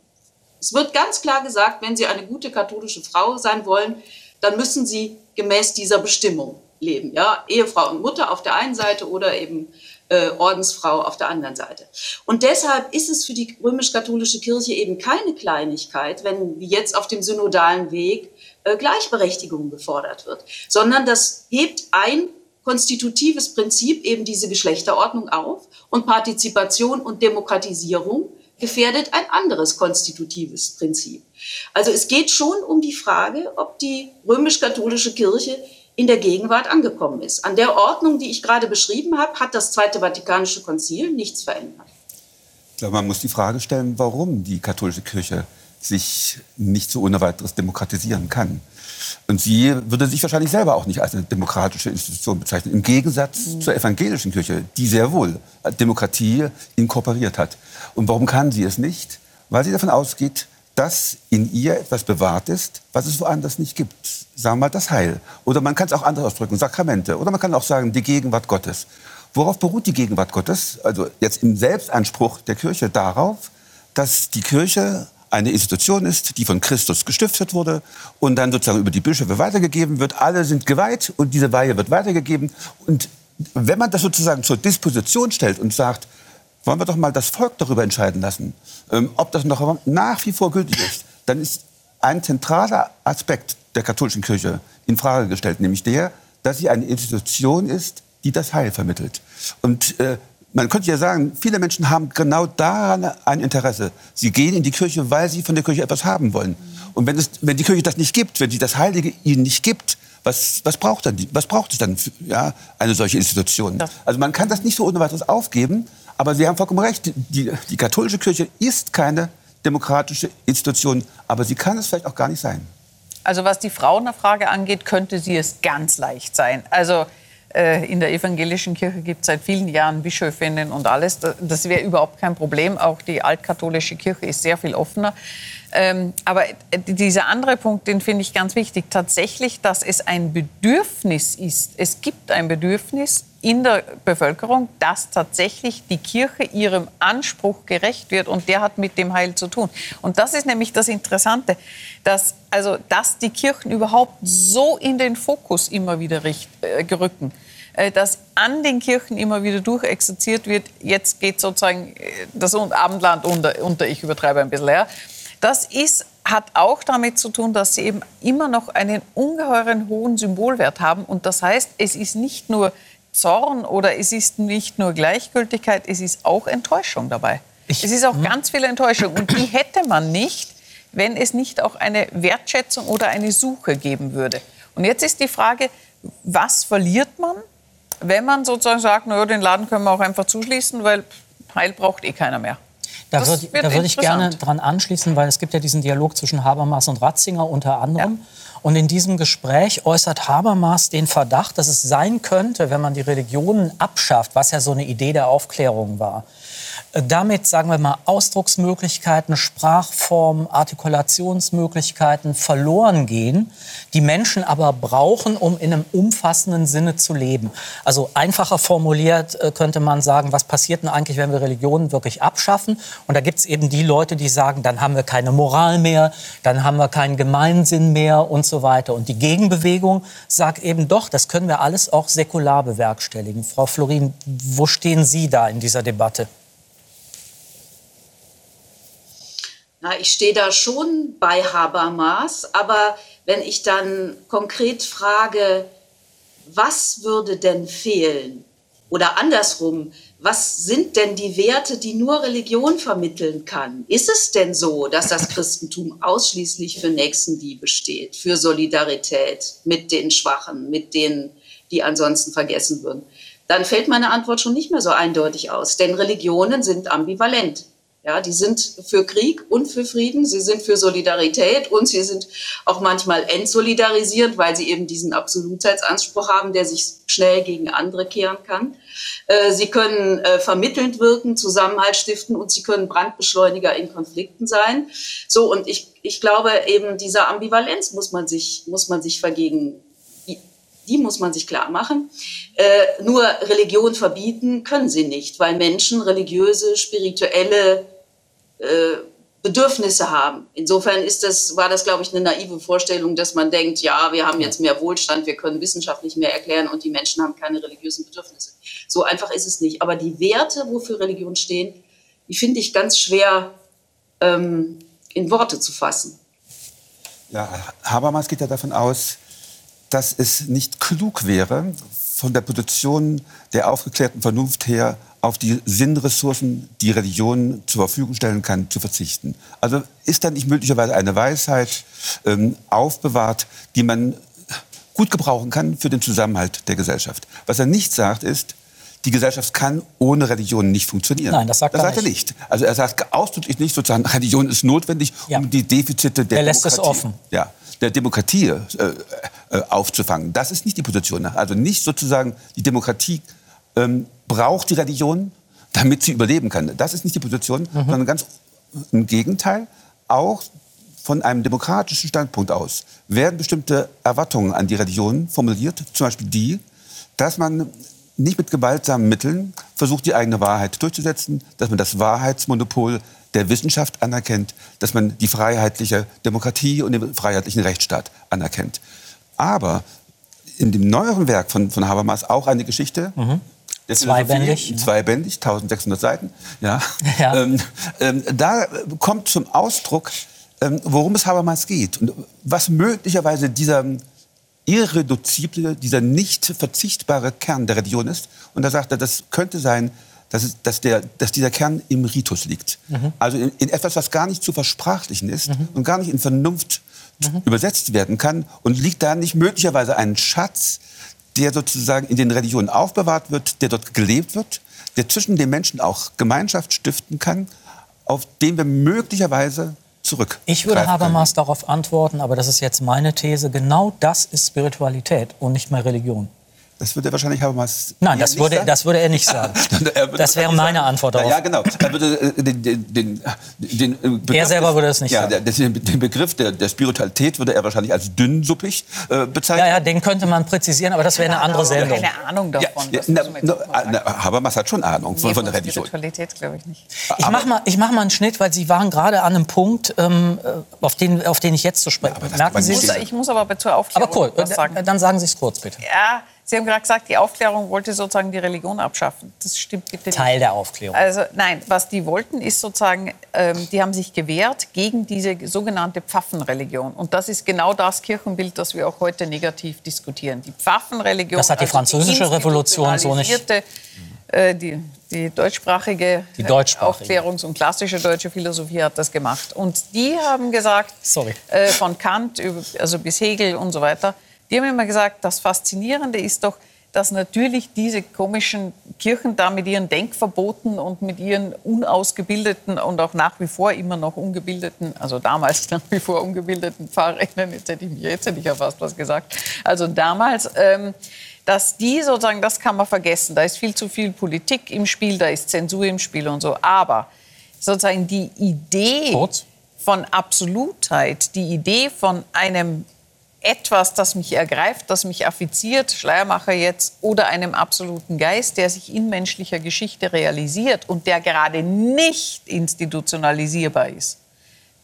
Es wird ganz klar gesagt, wenn sie eine gute katholische Frau sein wollen, dann müssen sie gemäß dieser Bestimmung leben. Ja? Ehefrau und Mutter auf der einen Seite oder eben äh, Ordensfrau auf der anderen Seite. Und deshalb ist es für die römisch-katholische Kirche eben keine Kleinigkeit, wenn jetzt auf dem synodalen Weg äh, Gleichberechtigung gefordert wird, sondern das hebt ein konstitutives Prinzip, eben diese Geschlechterordnung auf und Partizipation und Demokratisierung gefährdet ein anderes konstitutives Prinzip. Also es geht schon um die Frage, ob die römisch-katholische Kirche in der Gegenwart angekommen ist. An der Ordnung, die ich gerade beschrieben habe, hat das Zweite Vatikanische Konzil nichts verändert. Ich glaube, man muss die Frage stellen, warum die katholische Kirche sich nicht so ohne weiteres demokratisieren kann. Und sie würde sich wahrscheinlich selber auch nicht als eine demokratische Institution bezeichnen. Im Gegensatz mhm. zur evangelischen Kirche, die sehr wohl Demokratie inkorporiert hat. Und warum kann sie es nicht? Weil sie davon ausgeht, dass in ihr etwas bewahrt ist, was es woanders nicht gibt. Sagen wir mal das Heil. Oder man kann es auch anders ausdrücken, Sakramente. Oder man kann auch sagen, die Gegenwart Gottes. Worauf beruht die Gegenwart Gottes? Also jetzt im Selbstanspruch der Kirche darauf, dass die Kirche eine Institution ist, die von Christus gestiftet wurde und dann sozusagen über die Bischöfe weitergegeben wird. Alle sind geweiht und diese Weihe wird weitergegeben. Und wenn man das sozusagen zur Disposition stellt und sagt, wollen wir doch mal das Volk darüber entscheiden lassen, ähm, ob das noch nach wie vor gültig ist. Dann ist ein zentraler Aspekt der katholischen Kirche in Frage gestellt, nämlich der, dass sie eine Institution ist, die das Heil vermittelt. Und äh, man könnte ja sagen, viele Menschen haben genau daran ein Interesse. Sie gehen in die Kirche, weil sie von der Kirche etwas haben wollen. Und wenn, es, wenn die Kirche das nicht gibt, wenn sie das Heilige ihnen nicht gibt, was, was, braucht, dann, was braucht es dann für ja, eine solche Institution? Also man kann das nicht so ohne weiteres aufgeben, aber Sie haben vollkommen recht, die, die katholische Kirche ist keine demokratische Institution, aber sie kann es vielleicht auch gar nicht sein. Also was die Frauenfrage angeht, könnte sie es ganz leicht sein. Also äh, in der evangelischen Kirche gibt es seit vielen Jahren Bischöfinnen und alles. Das wäre überhaupt kein Problem. Auch die altkatholische Kirche ist sehr viel offener. Ähm, aber dieser andere Punkt, den finde ich ganz wichtig. Tatsächlich, dass es ein Bedürfnis ist. Es gibt ein Bedürfnis in der Bevölkerung, dass tatsächlich die Kirche ihrem Anspruch gerecht wird und der hat mit dem Heil zu tun. Und das ist nämlich das Interessante, dass, also, dass die Kirchen überhaupt so in den Fokus immer wieder richt, äh, gerücken äh, dass an den Kirchen immer wieder durchexerziert wird, jetzt geht sozusagen äh, das Abendland unter, unter ich übertreibe ein bisschen, ja. Das ist, hat auch damit zu tun, dass sie eben immer noch einen ungeheuren hohen Symbolwert haben. Und das heißt, es ist nicht nur Zorn oder es ist nicht nur Gleichgültigkeit, es ist auch Enttäuschung dabei. Ich, es ist auch hm? ganz viel Enttäuschung und die hätte man nicht, wenn es nicht auch eine Wertschätzung oder eine Suche geben würde. Und jetzt ist die Frage, was verliert man, wenn man sozusagen sagt, naja, den Laden können wir auch einfach zuschließen, weil Heil braucht eh keiner mehr. Da würde, da würde ich gerne dran anschließen, weil es gibt ja diesen Dialog zwischen Habermas und Ratzinger unter anderem. Ja. Und in diesem Gespräch äußert Habermas den Verdacht, dass es sein könnte, wenn man die Religionen abschafft, was ja so eine Idee der Aufklärung war, damit, sagen wir mal, Ausdrucksmöglichkeiten, Sprachformen, Artikulationsmöglichkeiten verloren gehen, die Menschen aber brauchen, um in einem umfassenden Sinne zu leben. Also einfacher formuliert äh, könnte man sagen, was passiert denn eigentlich, wenn wir Religionen wirklich abschaffen? Und da gibt es eben die Leute, die sagen, dann haben wir keine Moral mehr, dann haben wir keinen Gemeinsinn mehr und so weiter. Und die Gegenbewegung sagt eben doch, das können wir alles auch säkular bewerkstelligen. Frau Florin, wo stehen Sie da in dieser Debatte? Na, ich stehe da schon bei Habermas, aber wenn ich dann konkret frage, was würde denn fehlen? Oder andersrum, was sind denn die Werte, die nur Religion vermitteln kann? Ist es denn so, dass das Christentum ausschließlich für Nächstenliebe steht, für Solidarität mit den Schwachen, mit denen, die ansonsten vergessen würden? Dann fällt meine Antwort schon nicht mehr so eindeutig aus, denn Religionen sind ambivalent. Ja, die sind für Krieg und für Frieden, sie sind für Solidarität und sie sind auch manchmal entsolidarisierend, weil sie eben diesen Absolutheitsanspruch haben, der sich schnell gegen andere kehren kann. Äh, sie können äh, vermittelnd wirken, Zusammenhalt stiften und sie können Brandbeschleuniger in Konflikten sein. So, und ich, ich glaube eben, dieser Ambivalenz muss man sich, muss man sich vergegen, die muss man sich klar machen. Äh, nur Religion verbieten können sie nicht, weil Menschen religiöse, spirituelle äh, Bedürfnisse haben. Insofern ist das, war das, glaube ich, eine naive Vorstellung, dass man denkt, ja, wir haben jetzt mehr Wohlstand, wir können wissenschaftlich mehr erklären und die Menschen haben keine religiösen Bedürfnisse. So einfach ist es nicht. Aber die Werte, wofür Religion stehen, die finde ich ganz schwer ähm, in Worte zu fassen. Ja, Habermas geht ja davon aus, dass es nicht klug wäre, von der Position der aufgeklärten Vernunft her auf die Sinnressourcen, die Religion zur Verfügung stellen kann, zu verzichten. Also ist da nicht möglicherweise eine Weisheit ähm, aufbewahrt, die man gut gebrauchen kann für den Zusammenhalt der Gesellschaft. Was er nicht sagt, ist, die Gesellschaft kann ohne Religion nicht funktionieren. Nein, das sagt, das er, sagt nicht. er nicht. Also er sagt ausdrücklich nicht, sozusagen, Religion ist notwendig, ja. um die Defizite der er lässt Demokratie, es offen. Ja, der Demokratie äh, äh, aufzufangen. Das ist nicht die Position. Also nicht sozusagen die Demokratie ähm, braucht die Religion, damit sie überleben kann. Das ist nicht die Position, mhm. sondern ganz im Gegenteil. Auch von einem demokratischen Standpunkt aus werden bestimmte Erwartungen an die Religion formuliert, zum Beispiel die, dass man nicht mit gewaltsamen Mitteln versucht, die eigene Wahrheit durchzusetzen, dass man das Wahrheitsmonopol der Wissenschaft anerkennt, dass man die freiheitliche Demokratie und den freiheitlichen Rechtsstaat anerkennt. Aber in dem neueren Werk von, von Habermas auch eine Geschichte, mhm. Zweibändig. Zweibändig, 1600 Seiten. Ja. ja. Ähm, ähm, da kommt zum Ausdruck, ähm, worum es Habermas geht und was möglicherweise dieser irreduzible, dieser nicht verzichtbare Kern der Religion ist. Und da sagt er, das könnte sein, dass, es, dass, der, dass dieser Kern im Ritus liegt. Mhm. Also in, in, etwas, was gar nicht zu versprachlichen ist mhm. und gar nicht in Vernunft mhm. übersetzt werden kann. Und liegt da nicht möglicherweise ein Schatz, der sozusagen in den Religionen aufbewahrt wird, der dort gelebt wird, der zwischen den Menschen auch Gemeinschaft stiften kann, auf den wir möglicherweise zurück. Ich würde Habermas darauf antworten, aber das ist jetzt meine These, genau das ist Spiritualität und nicht mehr Religion. Das würde er wahrscheinlich Habermas. Nein, das würde, sagen. das würde er nicht sagen. [LAUGHS] das wäre meine sagen, Antwort darauf. Ja, genau. Er, würde, äh, den, den, den, den äh, Begriff er selber würde es nicht ja, sagen. Den, den Begriff der, der, Spiritualität würde er wahrscheinlich als dünnsuppig äh, bezeichnen. Ja, ja, den könnte man präzisieren, aber das wäre eine andere Sendung. Keine Ahnung davon. Ja, na, na, na, Habermas hat schon Ahnung von, nee, von der Religion. Spiritualität glaube ich nicht. Ich mache mal, mach mal einen Schnitt, weil Sie waren gerade an einem Punkt, ähm, äh, auf, den, auf den ich jetzt zu sprechen ja, Merken Sie Ich muss aber zur Aufklärung aber cool, was sagen. Dann sagen Sie es kurz, bitte. Ja, Sie haben gerade gesagt, die Aufklärung wollte sozusagen die Religion abschaffen. Das stimmt bitte nicht. Teil der Aufklärung. Also nein, was die wollten, ist sozusagen, ähm, die haben sich gewehrt gegen diese sogenannte Pfaffenreligion. Und das ist genau das Kirchenbild, das wir auch heute negativ diskutieren. Die Pfaffenreligion. Das hat die also französische Revolution so nicht. Äh, die, die deutschsprachige, die deutschsprachige. Aufklärungs- und klassische deutsche Philosophie hat das gemacht. Und die haben gesagt, Sorry. Äh, von Kant über, also bis Hegel und so weiter, die haben immer gesagt, das Faszinierende ist doch, dass natürlich diese komischen Kirchen da mit ihren Denkverboten und mit ihren unausgebildeten und auch nach wie vor immer noch ungebildeten, also damals [LAUGHS] nach wie vor ungebildeten Pfarrerinnen, jetzt hätte ich, jetzt hätte ich ja fast was gesagt, also damals, ähm, dass die sozusagen, das kann man vergessen, da ist viel zu viel Politik im Spiel, da ist Zensur im Spiel und so, aber sozusagen die Idee Kurz. von Absolutheit, die Idee von einem etwas, das mich ergreift, das mich affiziert, Schleiermacher jetzt, oder einem absoluten Geist, der sich in menschlicher Geschichte realisiert und der gerade nicht institutionalisierbar ist.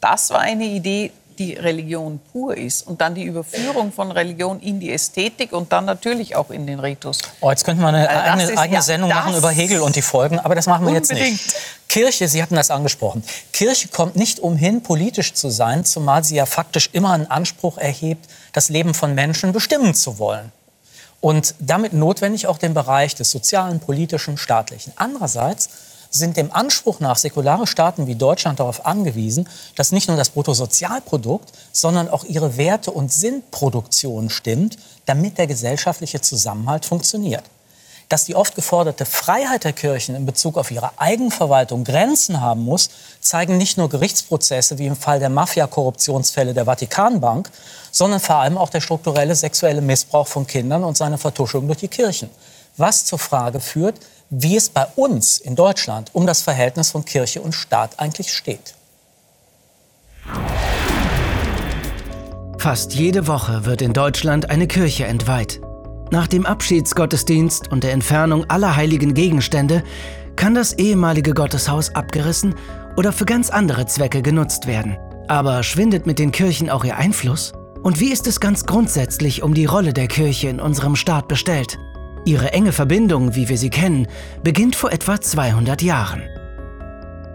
Das war eine Idee, die Religion pur ist. Und dann die Überführung von Religion in die Ästhetik und dann natürlich auch in den Ritus. Oh, jetzt könnte man eine Also eigene, ist- eigene ja, Sendung machen über Hegel und die Folgen, aber das machen wir jetzt Unbedingt. nicht. Kirche, Sie hatten das angesprochen. Kirche kommt nicht umhin, politisch zu sein, zumal sie ja faktisch immer einen Anspruch erhebt, das Leben von Menschen bestimmen zu wollen. Und damit notwendig auch den Bereich des sozialen, politischen, staatlichen. Andererseits sind dem Anspruch nach säkulare Staaten wie Deutschland darauf angewiesen, dass nicht nur das Bruttosozialprodukt, sondern auch ihre Werte- und Sinnproduktion stimmt, damit der gesellschaftliche Zusammenhalt funktioniert. Dass die oft geforderte Freiheit der Kirchen in Bezug auf ihre Eigenverwaltung Grenzen haben muss, zeigen nicht nur Gerichtsprozesse wie im Fall der Mafia-Korruptionsfälle der Vatikanbank, sondern vor allem auch der strukturelle sexuelle Missbrauch von Kindern und seine Vertuschung durch die Kirchen. Was zur Frage führt, wie es bei uns in Deutschland um das Verhältnis von Kirche und Staat eigentlich steht. Fast jede Woche wird in Deutschland eine Kirche entweiht. Nach dem Abschiedsgottesdienst und der Entfernung aller heiligen Gegenstände kann das ehemalige Gotteshaus abgerissen oder für ganz andere Zwecke genutzt werden. Aber schwindet mit den Kirchen auch ihr Einfluss? Und wie ist es ganz grundsätzlich um die Rolle der Kirche in unserem Staat bestellt? Ihre enge Verbindung, wie wir sie kennen, beginnt vor etwa 200 Jahren.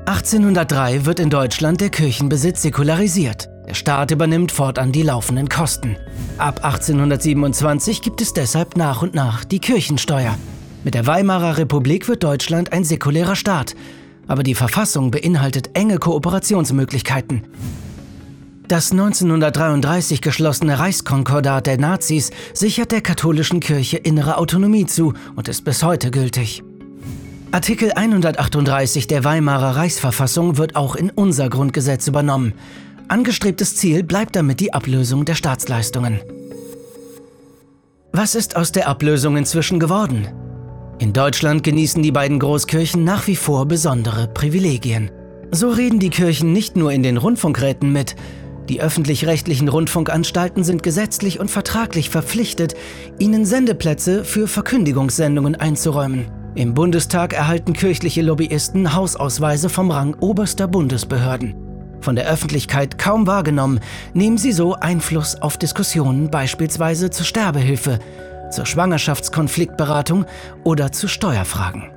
1803 wird in Deutschland der Kirchenbesitz säkularisiert. Der Staat übernimmt fortan die laufenden Kosten. Ab 1827 gibt es deshalb nach und nach die Kirchensteuer. Mit der Weimarer Republik wird Deutschland ein säkulärer Staat. Aber die Verfassung beinhaltet enge Kooperationsmöglichkeiten. Das 1933 geschlossene Reichskonkordat der Nazis sichert der katholischen Kirche innere Autonomie zu und ist bis heute gültig. Artikel 138 der Weimarer Reichsverfassung wird auch in unser Grundgesetz übernommen. Angestrebtes Ziel bleibt damit die Ablösung der Staatsleistungen. Was ist aus der Ablösung inzwischen geworden? In Deutschland genießen die beiden Großkirchen nach wie vor besondere Privilegien. So reden die Kirchen nicht nur in den Rundfunkräten mit, die öffentlich-rechtlichen Rundfunkanstalten sind gesetzlich und vertraglich verpflichtet, ihnen Sendeplätze für Verkündigungssendungen einzuräumen. Im Bundestag erhalten kirchliche Lobbyisten Hausausweise vom Rang oberster Bundesbehörden. Von der Öffentlichkeit kaum wahrgenommen, nehmen sie so Einfluss auf Diskussionen beispielsweise zur Sterbehilfe, zur Schwangerschaftskonfliktberatung oder zu Steuerfragen.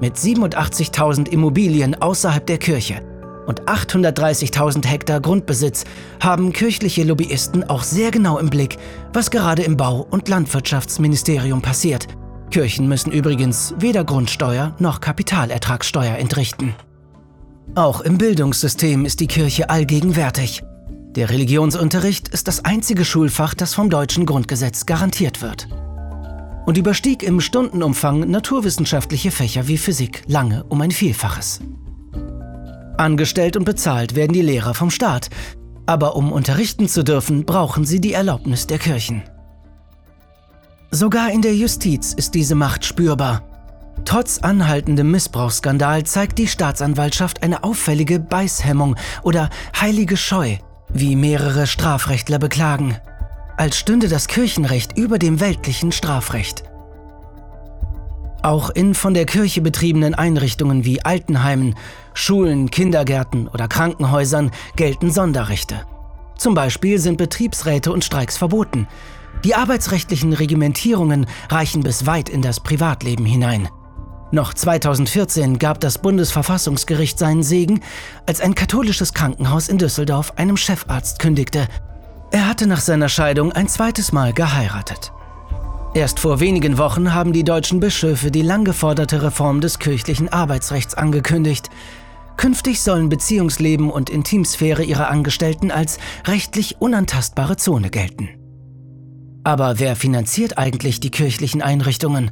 Mit 87.000 Immobilien außerhalb der Kirche und 830.000 Hektar Grundbesitz haben kirchliche Lobbyisten auch sehr genau im Blick, was gerade im Bau- und Landwirtschaftsministerium passiert. Kirchen müssen übrigens weder Grundsteuer noch Kapitalertragssteuer entrichten. Auch im Bildungssystem ist die Kirche allgegenwärtig. Der Religionsunterricht ist das einzige Schulfach, das vom deutschen Grundgesetz garantiert wird. Und überstieg im Stundenumfang naturwissenschaftliche Fächer wie Physik lange um ein Vielfaches. Angestellt und bezahlt werden die Lehrer vom Staat, aber um unterrichten zu dürfen, brauchen sie die Erlaubnis der Kirchen. Sogar in der Justiz ist diese Macht spürbar. Trotz anhaltendem Missbrauchsskandal zeigt die Staatsanwaltschaft eine auffällige Beißhemmung oder heilige Scheu, wie mehrere Strafrechtler beklagen. Als stünde das Kirchenrecht über dem weltlichen Strafrecht. Auch in von der Kirche betriebenen Einrichtungen wie Altenheimen, Schulen, Kindergärten oder Krankenhäusern gelten Sonderrechte. Zum Beispiel sind Betriebsräte und Streiks verboten. Die arbeitsrechtlichen Regimentierungen reichen bis weit in das Privatleben hinein. Noch 2014 gab das Bundesverfassungsgericht seinen Segen, als ein katholisches Krankenhaus in Düsseldorf einem Chefarzt kündigte, er hatte nach seiner Scheidung ein zweites Mal geheiratet. Erst vor wenigen Wochen haben die deutschen Bischöfe die lang geforderte Reform des kirchlichen Arbeitsrechts angekündigt. Künftig sollen Beziehungsleben und Intimsphäre ihrer Angestellten als rechtlich unantastbare Zone gelten. Aber wer finanziert eigentlich die kirchlichen Einrichtungen?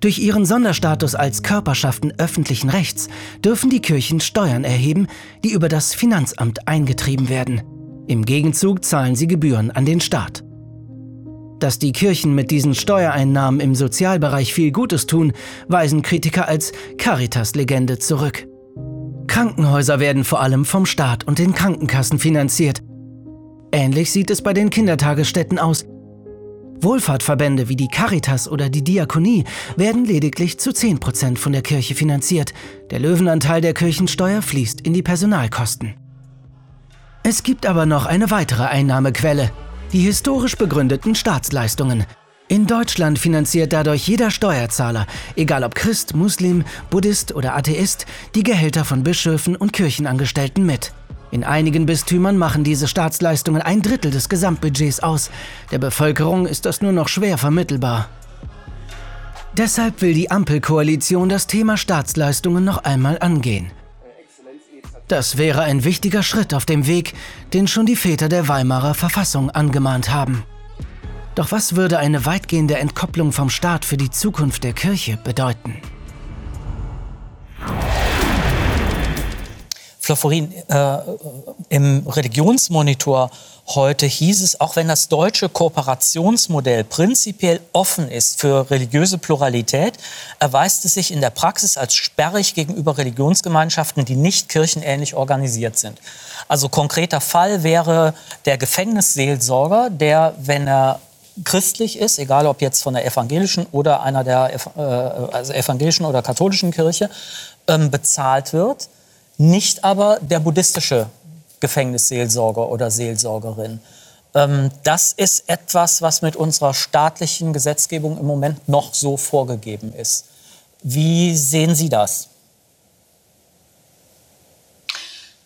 Durch ihren Sonderstatus als Körperschaften öffentlichen Rechts dürfen die Kirchen Steuern erheben, die über das Finanzamt eingetrieben werden. Im Gegenzug zahlen sie Gebühren an den Staat. Dass die Kirchen mit diesen Steuereinnahmen im Sozialbereich viel Gutes tun, weisen Kritiker als Caritas-Legende zurück. Krankenhäuser werden vor allem vom Staat und den Krankenkassen finanziert. Ähnlich sieht es bei den Kindertagesstätten aus, Wohlfahrtverbände wie die Caritas oder die Diakonie werden lediglich zu 10% von der Kirche finanziert. Der Löwenanteil der Kirchensteuer fließt in die Personalkosten. Es gibt aber noch eine weitere Einnahmequelle, die historisch begründeten Staatsleistungen. In Deutschland finanziert dadurch jeder Steuerzahler, egal ob Christ, Muslim, Buddhist oder Atheist, die Gehälter von Bischöfen und Kirchenangestellten mit. In einigen Bistümern machen diese Staatsleistungen ein Drittel des Gesamtbudgets aus. Der Bevölkerung ist das nur noch schwer vermittelbar. Deshalb will die Ampelkoalition das Thema Staatsleistungen noch einmal angehen. Das wäre ein wichtiger Schritt auf dem Weg, den schon die Väter der Weimarer Verfassung angemahnt haben. Doch was würde eine weitgehende Entkopplung vom Staat für die Zukunft der Kirche bedeuten? Florian, äh, im Religionsmonitor heute hieß es, auch wenn das deutsche Kooperationsmodell prinzipiell offen ist für religiöse Pluralität, erweist es sich in der Praxis als sperrig gegenüber Religionsgemeinschaften, die nicht kirchenähnlich organisiert sind. Also konkreter Fall wäre der Gefängnisseelsorger, der, wenn er christlich ist, egal ob jetzt von der evangelischen oder einer der äh, also evangelischen oder katholischen Kirche, ähm, bezahlt wird nicht aber der buddhistische Gefängnisseelsorger oder Seelsorgerin. Ähm, das ist etwas, was mit unserer staatlichen Gesetzgebung im Moment noch so vorgegeben ist. Wie sehen Sie das?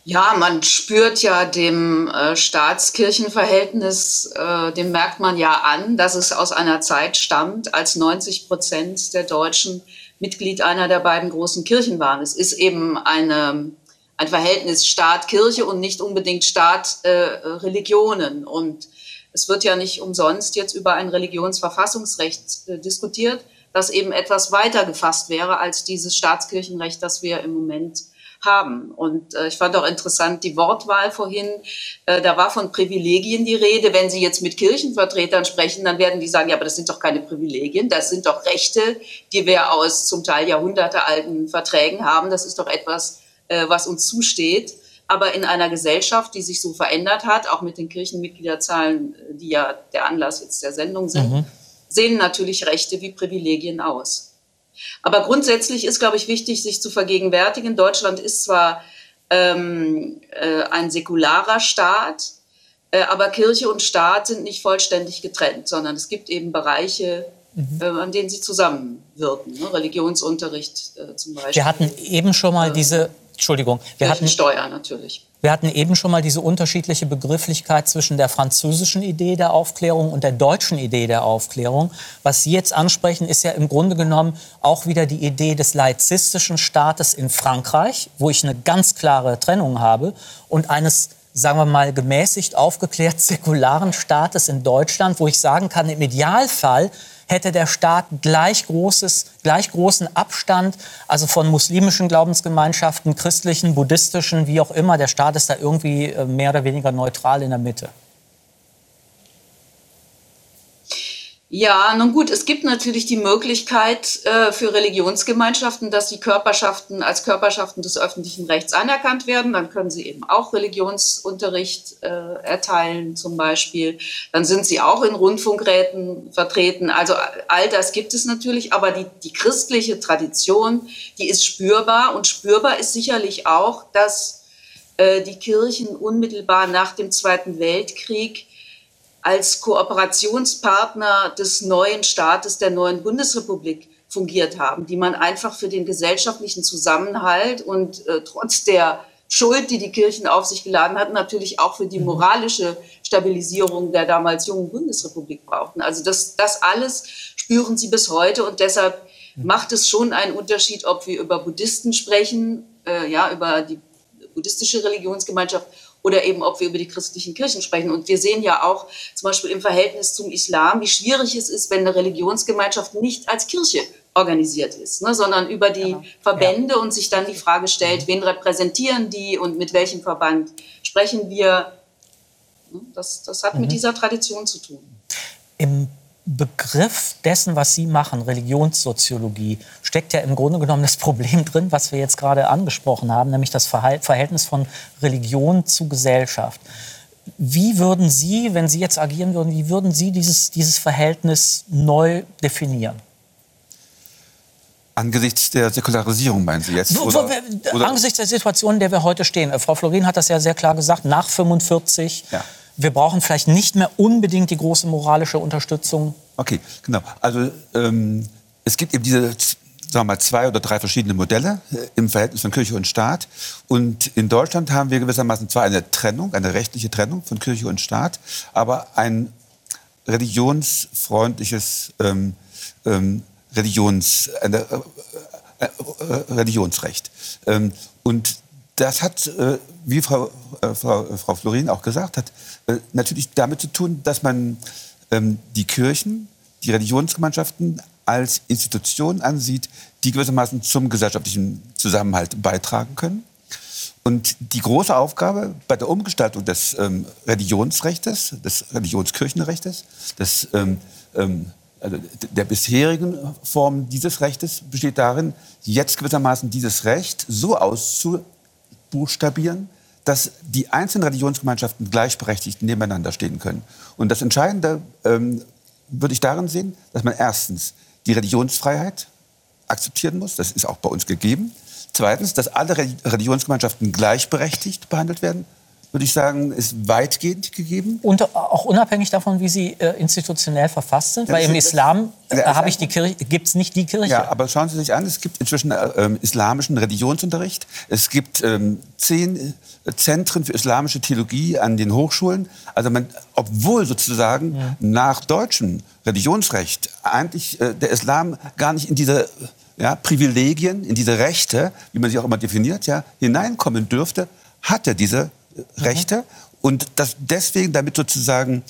Ja, man spürt ja dem äh, Staatskirchenverhältnis, äh, dem merkt man ja an, dass es aus einer Zeit stammt, als 90 Prozent der Deutschen Mitglied einer der beiden großen Kirchen waren. Es ist eben eine ein Verhältnis Staat-Kirche und nicht unbedingt Staat-Religionen. Äh, und es wird ja nicht umsonst jetzt über ein Religionsverfassungsrecht äh, diskutiert, das eben etwas weiter gefasst wäre als dieses Staatskirchenrecht, das wir im Moment haben. Und äh, ich fand auch interessant die Wortwahl vorhin. Äh, da war von Privilegien die Rede. Wenn Sie jetzt mit Kirchenvertretern sprechen, dann werden die sagen, ja, aber das sind doch keine Privilegien, das sind doch Rechte, die wir aus zum Teil jahrhundertealten Verträgen haben. Das ist doch etwas, äh, was uns zusteht. Aber in einer Gesellschaft, die sich so verändert hat, auch mit den Kirchenmitgliederzahlen, äh, die ja der Anlass jetzt der Sendung sind, mhm. sehen natürlich Rechte wie Privilegien aus. Aber grundsätzlich ist, glaube ich, wichtig, sich zu vergegenwärtigen, Deutschland ist zwar ähm, äh, ein säkularer Staat, äh, aber Kirche und Staat sind nicht vollständig getrennt, sondern es gibt eben Bereiche, mhm. äh, an denen sie zusammenwirken. Ne? Religionsunterricht äh, zum Beispiel. Wir hatten eben schon mal diese Entschuldigung. Wir hatten Steuer natürlich. Wir hatten eben schon mal diese unterschiedliche Begrifflichkeit zwischen der französischen Idee der Aufklärung und der deutschen Idee der Aufklärung. Was Sie jetzt ansprechen, ist ja im Grunde genommen auch wieder die Idee des laizistischen Staates in Frankreich, wo ich eine ganz klare Trennung habe, und eines sagen wir mal, gemäßigt aufgeklärt [LAUGHS] säkularen Staates in Deutschland, wo ich sagen kann, im Idealfall hätte der Staat gleich, großes, gleich großen Abstand, also von muslimischen Glaubensgemeinschaften, christlichen, buddhistischen, wie auch immer. Der Staat ist da irgendwie äh, mehr oder weniger neutral in der Mitte. Ja, nun gut, es gibt natürlich die Möglichkeit äh, für Religionsgemeinschaften, dass die Körperschaften als Körperschaften des öffentlichen Rechts anerkannt werden. Dann können sie eben auch Religionsunterricht äh, erteilen zum Beispiel. Dann sind sie auch in Rundfunkräten vertreten. Also all das gibt es natürlich, aber die, die christliche Tradition, die ist spürbar und spürbar ist sicherlich auch, dass äh, die Kirchen unmittelbar nach dem Zweiten Weltkrieg als Kooperationspartner des neuen Staates, der neuen Bundesrepublik fungiert haben, die man einfach für den gesellschaftlichen Zusammenhalt und äh, trotz der Schuld, die die Kirchen auf sich geladen hatten, natürlich auch für die mhm. moralische Stabilisierung der damals jungen Bundesrepublik brauchten. Also das, das alles spüren sie bis heute und deshalb mhm. macht es schon einen Unterschied, ob wir über Buddhisten sprechen, äh, ja, über die buddhistische Religionsgemeinschaft oder eben ob wir über die christlichen Kirchen sprechen. Und wir sehen ja auch zum Beispiel im Verhältnis zum Islam, wie schwierig es ist, wenn eine Religionsgemeinschaft nicht als Kirche organisiert ist, ne, sondern über die genau. Verbände ja. und sich dann die Frage stellt, wen repräsentieren die und mit welchem Verband sprechen wir. Ne, das, das hat mhm. mit dieser Tradition zu tun. Im Begriff dessen, was Sie machen, Religionssoziologie, steckt ja im Grunde genommen das Problem drin, was wir jetzt gerade angesprochen haben, nämlich das Verhältnis von Religion zu Gesellschaft. Wie würden Sie, wenn Sie jetzt agieren würden, wie würden Sie dieses, dieses Verhältnis neu definieren? Angesichts der Säkularisierung, meinen Sie jetzt? Oder? Angesichts der Situation, in der wir heute stehen. Äh, Frau Florin hat das ja sehr klar gesagt, nach 45. Ja. Wir brauchen vielleicht nicht mehr unbedingt die große moralische Unterstützung. Okay, genau. Also ähm, es gibt eben diese sagen wir mal, zwei oder drei verschiedene Modelle äh, im Verhältnis von Kirche und Staat. Und in Deutschland haben wir gewissermaßen zwar eine Trennung, eine rechtliche Trennung von Kirche und Staat, aber ein religionsfreundliches ähm, ähm, Religions, eine, äh, äh, äh, Religionsrecht. Ähm, und das hat, äh, wie Frau, äh, Frau, Frau Florin auch gesagt hat, äh, natürlich damit zu tun, dass man ähm, die Kirchen, die Religionsgemeinschaften als Institutionen ansieht, die gewissermaßen zum gesellschaftlichen Zusammenhalt beitragen können. Und die große Aufgabe bei der Umgestaltung des ähm, Religionsrechts, des Religionskirchenrechts, des ähm, ähm, also der bisherigen Form dieses Rechtes besteht darin, jetzt gewissermaßen dieses Recht so auszubuchstabieren, dass die einzelnen Religionsgemeinschaften gleichberechtigt nebeneinander stehen können. Und das Entscheidende ähm, würde ich darin sehen, dass man erstens die Religionsfreiheit akzeptieren muss, das ist auch bei uns gegeben. Zweitens, dass alle Religionsgemeinschaften gleichberechtigt behandelt werden würde ich sagen, ist weitgehend gegeben. Und auch unabhängig davon, wie sie äh, institutionell verfasst sind, weil im Islam äh, habe ich die Kirche, gibt es nicht die Kirche. Ja, aber schauen Sie sich an, es gibt inzwischen äh, ähm, islamischen Religionsunterricht. Es gibt ähm, zehn äh, Zentren für islamische Theologie an den Hochschulen. Also man, obwohl sozusagen ja. nach deutschem Religionsrecht eigentlich äh, der Islam gar nicht in diese ja, Privilegien, in diese Rechte, wie man sie auch immer definiert, ja, hineinkommen dürfte, hat er diese Rechte mhm. und das deswegen damit sozusagen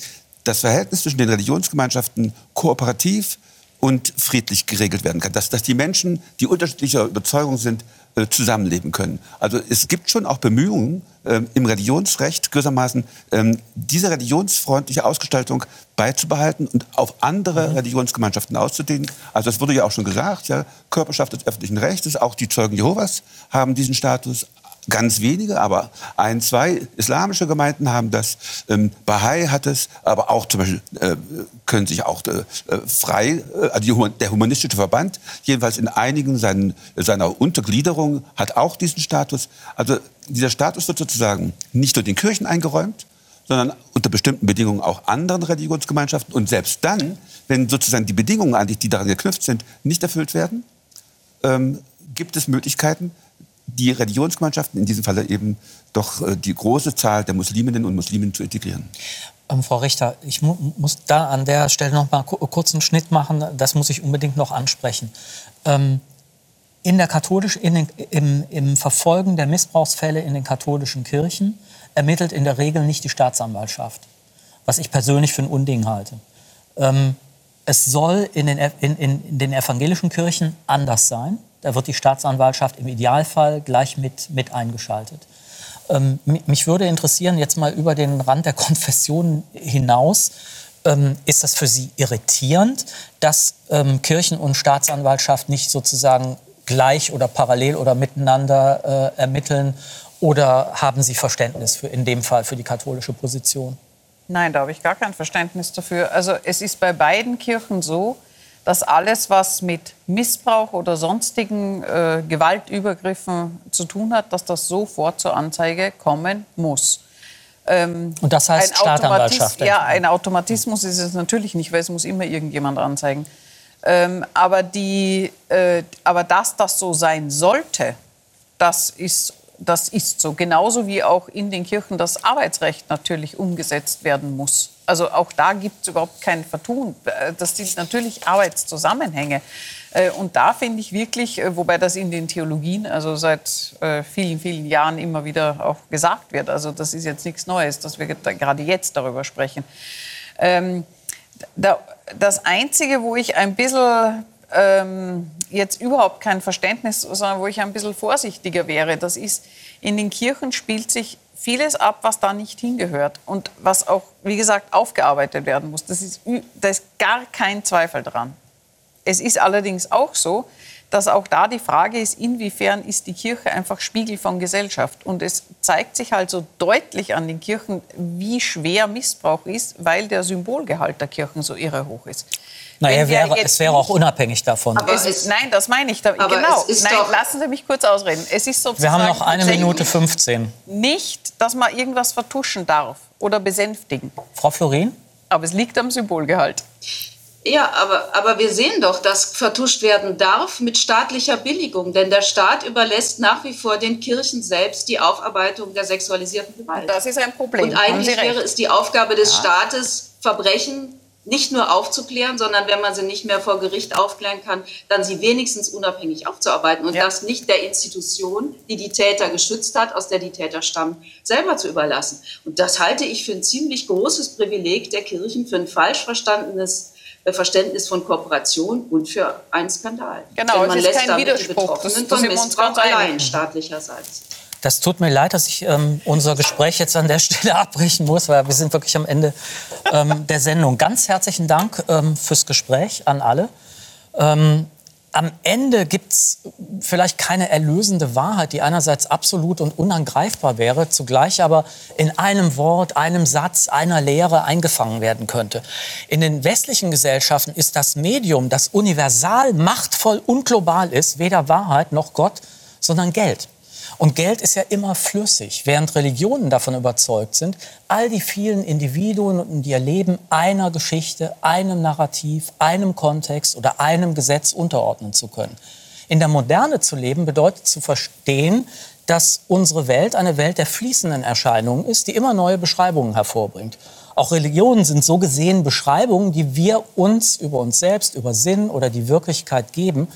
das Verhältnis zwischen den Religionsgemeinschaften kooperativ und friedlich geregelt werden kann. Dass, dass die Menschen, die unterschiedlicher Überzeugung sind, äh, zusammenleben können. Also es gibt schon auch Bemühungen äh, im Religionsrecht gewissermaßen ähm, diese religionsfreundliche Ausgestaltung beizubehalten und auf andere mhm. Religionsgemeinschaften auszudehnen. Also es wurde ja auch schon gesagt, ja, Körperschaft des öffentlichen Rechts, auch die Zeugen Jehovas haben diesen Status, Ganz wenige, aber ein, zwei islamische Gemeinden haben das. Ähm, Bahai hat es, aber auch zum Beispiel äh, können sich auch äh, frei, äh, also der humanistische Verband, jedenfalls in einigen seinen, seiner Untergliederung, hat auch diesen Status. Also dieser Status wird sozusagen nicht nur den Kirchen eingeräumt, sondern unter bestimmten Bedingungen auch anderen Religionsgemeinschaften. Und selbst dann, wenn sozusagen die Bedingungen die daran geknüpft sind, nicht erfüllt werden, ähm, gibt es Möglichkeiten, die Religionsgemeinschaften, in diesem Falle eben doch äh, die große Zahl der Musliminnen und Muslimen zu integrieren. Ähm, Frau Richter, ich mu muss da an der Stelle noch mal kurz einen Schnitt machen. Das muss ich unbedingt noch ansprechen. Ähm, in der katholisch, in den, im, im Verfolgen der Missbrauchsfälle in den katholischen Kirchen ermittelt in der Regel nicht die Staatsanwaltschaft, was ich persönlich für ein Unding halte. Ähm, es soll in den, in, in den evangelischen Kirchen anders sein. Da wird die Staatsanwaltschaft im Idealfall gleich mit, mit eingeschaltet. Ähm, mich würde interessieren, jetzt mal über den Rand der Konfession hinaus, ähm, ist das für Sie irritierend, dass ähm, Kirchen und Staatsanwaltschaft nicht sozusagen gleich oder parallel oder miteinander äh, ermitteln? Oder haben Sie Verständnis für, in dem Fall für die katholische Position? Nein, da habe ich gar kein Verständnis dafür. Also es ist bei beiden Kirchen so, dass alles, was mit Missbrauch oder sonstigen äh, Gewaltübergriffen zu tun hat, dass das sofort zur Anzeige kommen muss. Ähm, und das heißt ein Staatsanwaltschaft? Ja, ein Automatismus ist es natürlich nicht, weil es muss immer irgendjemand anzeigen. Ähm, aber, die, äh, aber dass das so sein sollte, das ist, das ist so. Genauso wie auch in den Kirchen das Arbeitsrecht natürlich umgesetzt werden muss. Also auch da gibt es überhaupt kein Vertun. Das sind natürlich Arbeitszusammenhänge. Äh, und da finde ich wirklich, äh, wobei das in den Theologien, also seit äh, vielen, vielen Jahren immer wieder auch gesagt wird, also das ist jetzt nichts Neues, dass wir gerade jetzt darüber sprechen. Ähm, das Einzige, wo ich ein bisschen ähm, jetzt überhaupt kein Verständnis, sondern wo ich ein bisschen vorsichtiger wäre, das ist, in den Kirchen spielt sich vieles ab, was da nicht hingehört und was auch, wie gesagt, aufgearbeitet werden muss. Das ist, da ist gar kein Zweifel dran. Es ist allerdings auch so, dass auch da die Frage ist, inwiefern ist die Kirche einfach Spiegel von Gesellschaft. Und es zeigt sich halt so deutlich an den Kirchen, wie schwer Missbrauch ist, weil der Symbolgehalt der Kirchen so irre hoch ist. Naja, wäre, es wäre auch unabhängig davon. Es ist, nein, das meine ich. Da, genau. nein, lassen Sie mich kurz ausreden. Es ist Wir haben noch eine Minute 15. Nicht, dass man irgendwas vertuschen darf oder besänftigen. Frau Florin? Aber es liegt am Symbolgehalt. Ja, aber, aber wir sehen doch, dass vertuscht werden darf mit staatlicher Billigung. Denn der Staat überlässt nach wie vor den Kirchen selbst die Aufarbeitung der sexualisierten Gewalt. Das ist ein Problem. Und eigentlich wäre es die Aufgabe des ja. Staates, Verbrechen nicht nur aufzuklären, sondern wenn man sie nicht mehr vor Gericht aufklären kann, dann sie wenigstens unabhängig aufzuarbeiten und ja. das nicht der Institution, die die Täter geschützt hat, aus der die Täter stammen, selber zu überlassen. Und das halte ich für ein ziemlich großes Privileg der Kirchen, für ein falsch verstandenes äh, Verständnis von Kooperation und für einen Skandal. Genau, Denn man es ist lässt kein damit Widerspruch. die Betroffenen das, von Missbrauch allein staatlicherseits. Das tut mir leid, dass ich ähm, unser Gespräch jetzt an der [LAUGHS] Stelle abbrechen muss, weil wir sind wirklich am Ende ähm, der Sendung. Ganz herzlichen Dank ähm, fürs Gespräch an alle. Ähm, am Ende gibt es vielleicht keine erlösende Wahrheit, die einerseits absolut und unangreifbar wäre, zugleich aber in einem Wort, einem Satz, einer Lehre eingefangen werden könnte. In den westlichen Gesellschaften ist das Medium, das universal, machtvoll und global ist, weder Wahrheit noch Gott, sondern Geld. Und Geld ist ja immer flüssig, während Religionen davon überzeugt sind, all die vielen Individuen und ihr Leben einer Geschichte, einem Narrativ, einem Kontext oder einem Gesetz unterordnen zu können. In der Moderne zu leben bedeutet zu verstehen, dass unsere Welt eine Welt der fließenden Erscheinungen ist, die immer neue Beschreibungen hervorbringt. Auch Religionen sind so gesehen Beschreibungen, die wir uns über uns selbst, über Sinn oder die Wirklichkeit geben,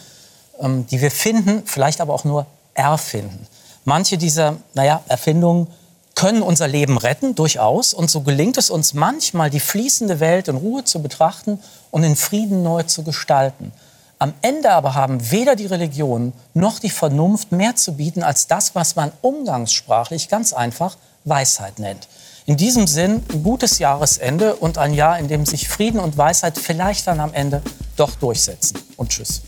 ähm, die wir finden, vielleicht aber auch nur erfinden. Manche dieser naja, Erfindungen können unser Leben retten, durchaus. Und so gelingt es uns manchmal, die fließende Welt in Ruhe zu betrachten und in Frieden neu zu gestalten. Am Ende aber haben weder die Religion noch die Vernunft mehr zu bieten als das, was man umgangssprachlich ganz einfach Weisheit nennt. In diesem Sinn ein gutes Jahresende und ein Jahr, in dem sich Frieden und Weisheit vielleicht dann am Ende doch durchsetzen. Und tschüss.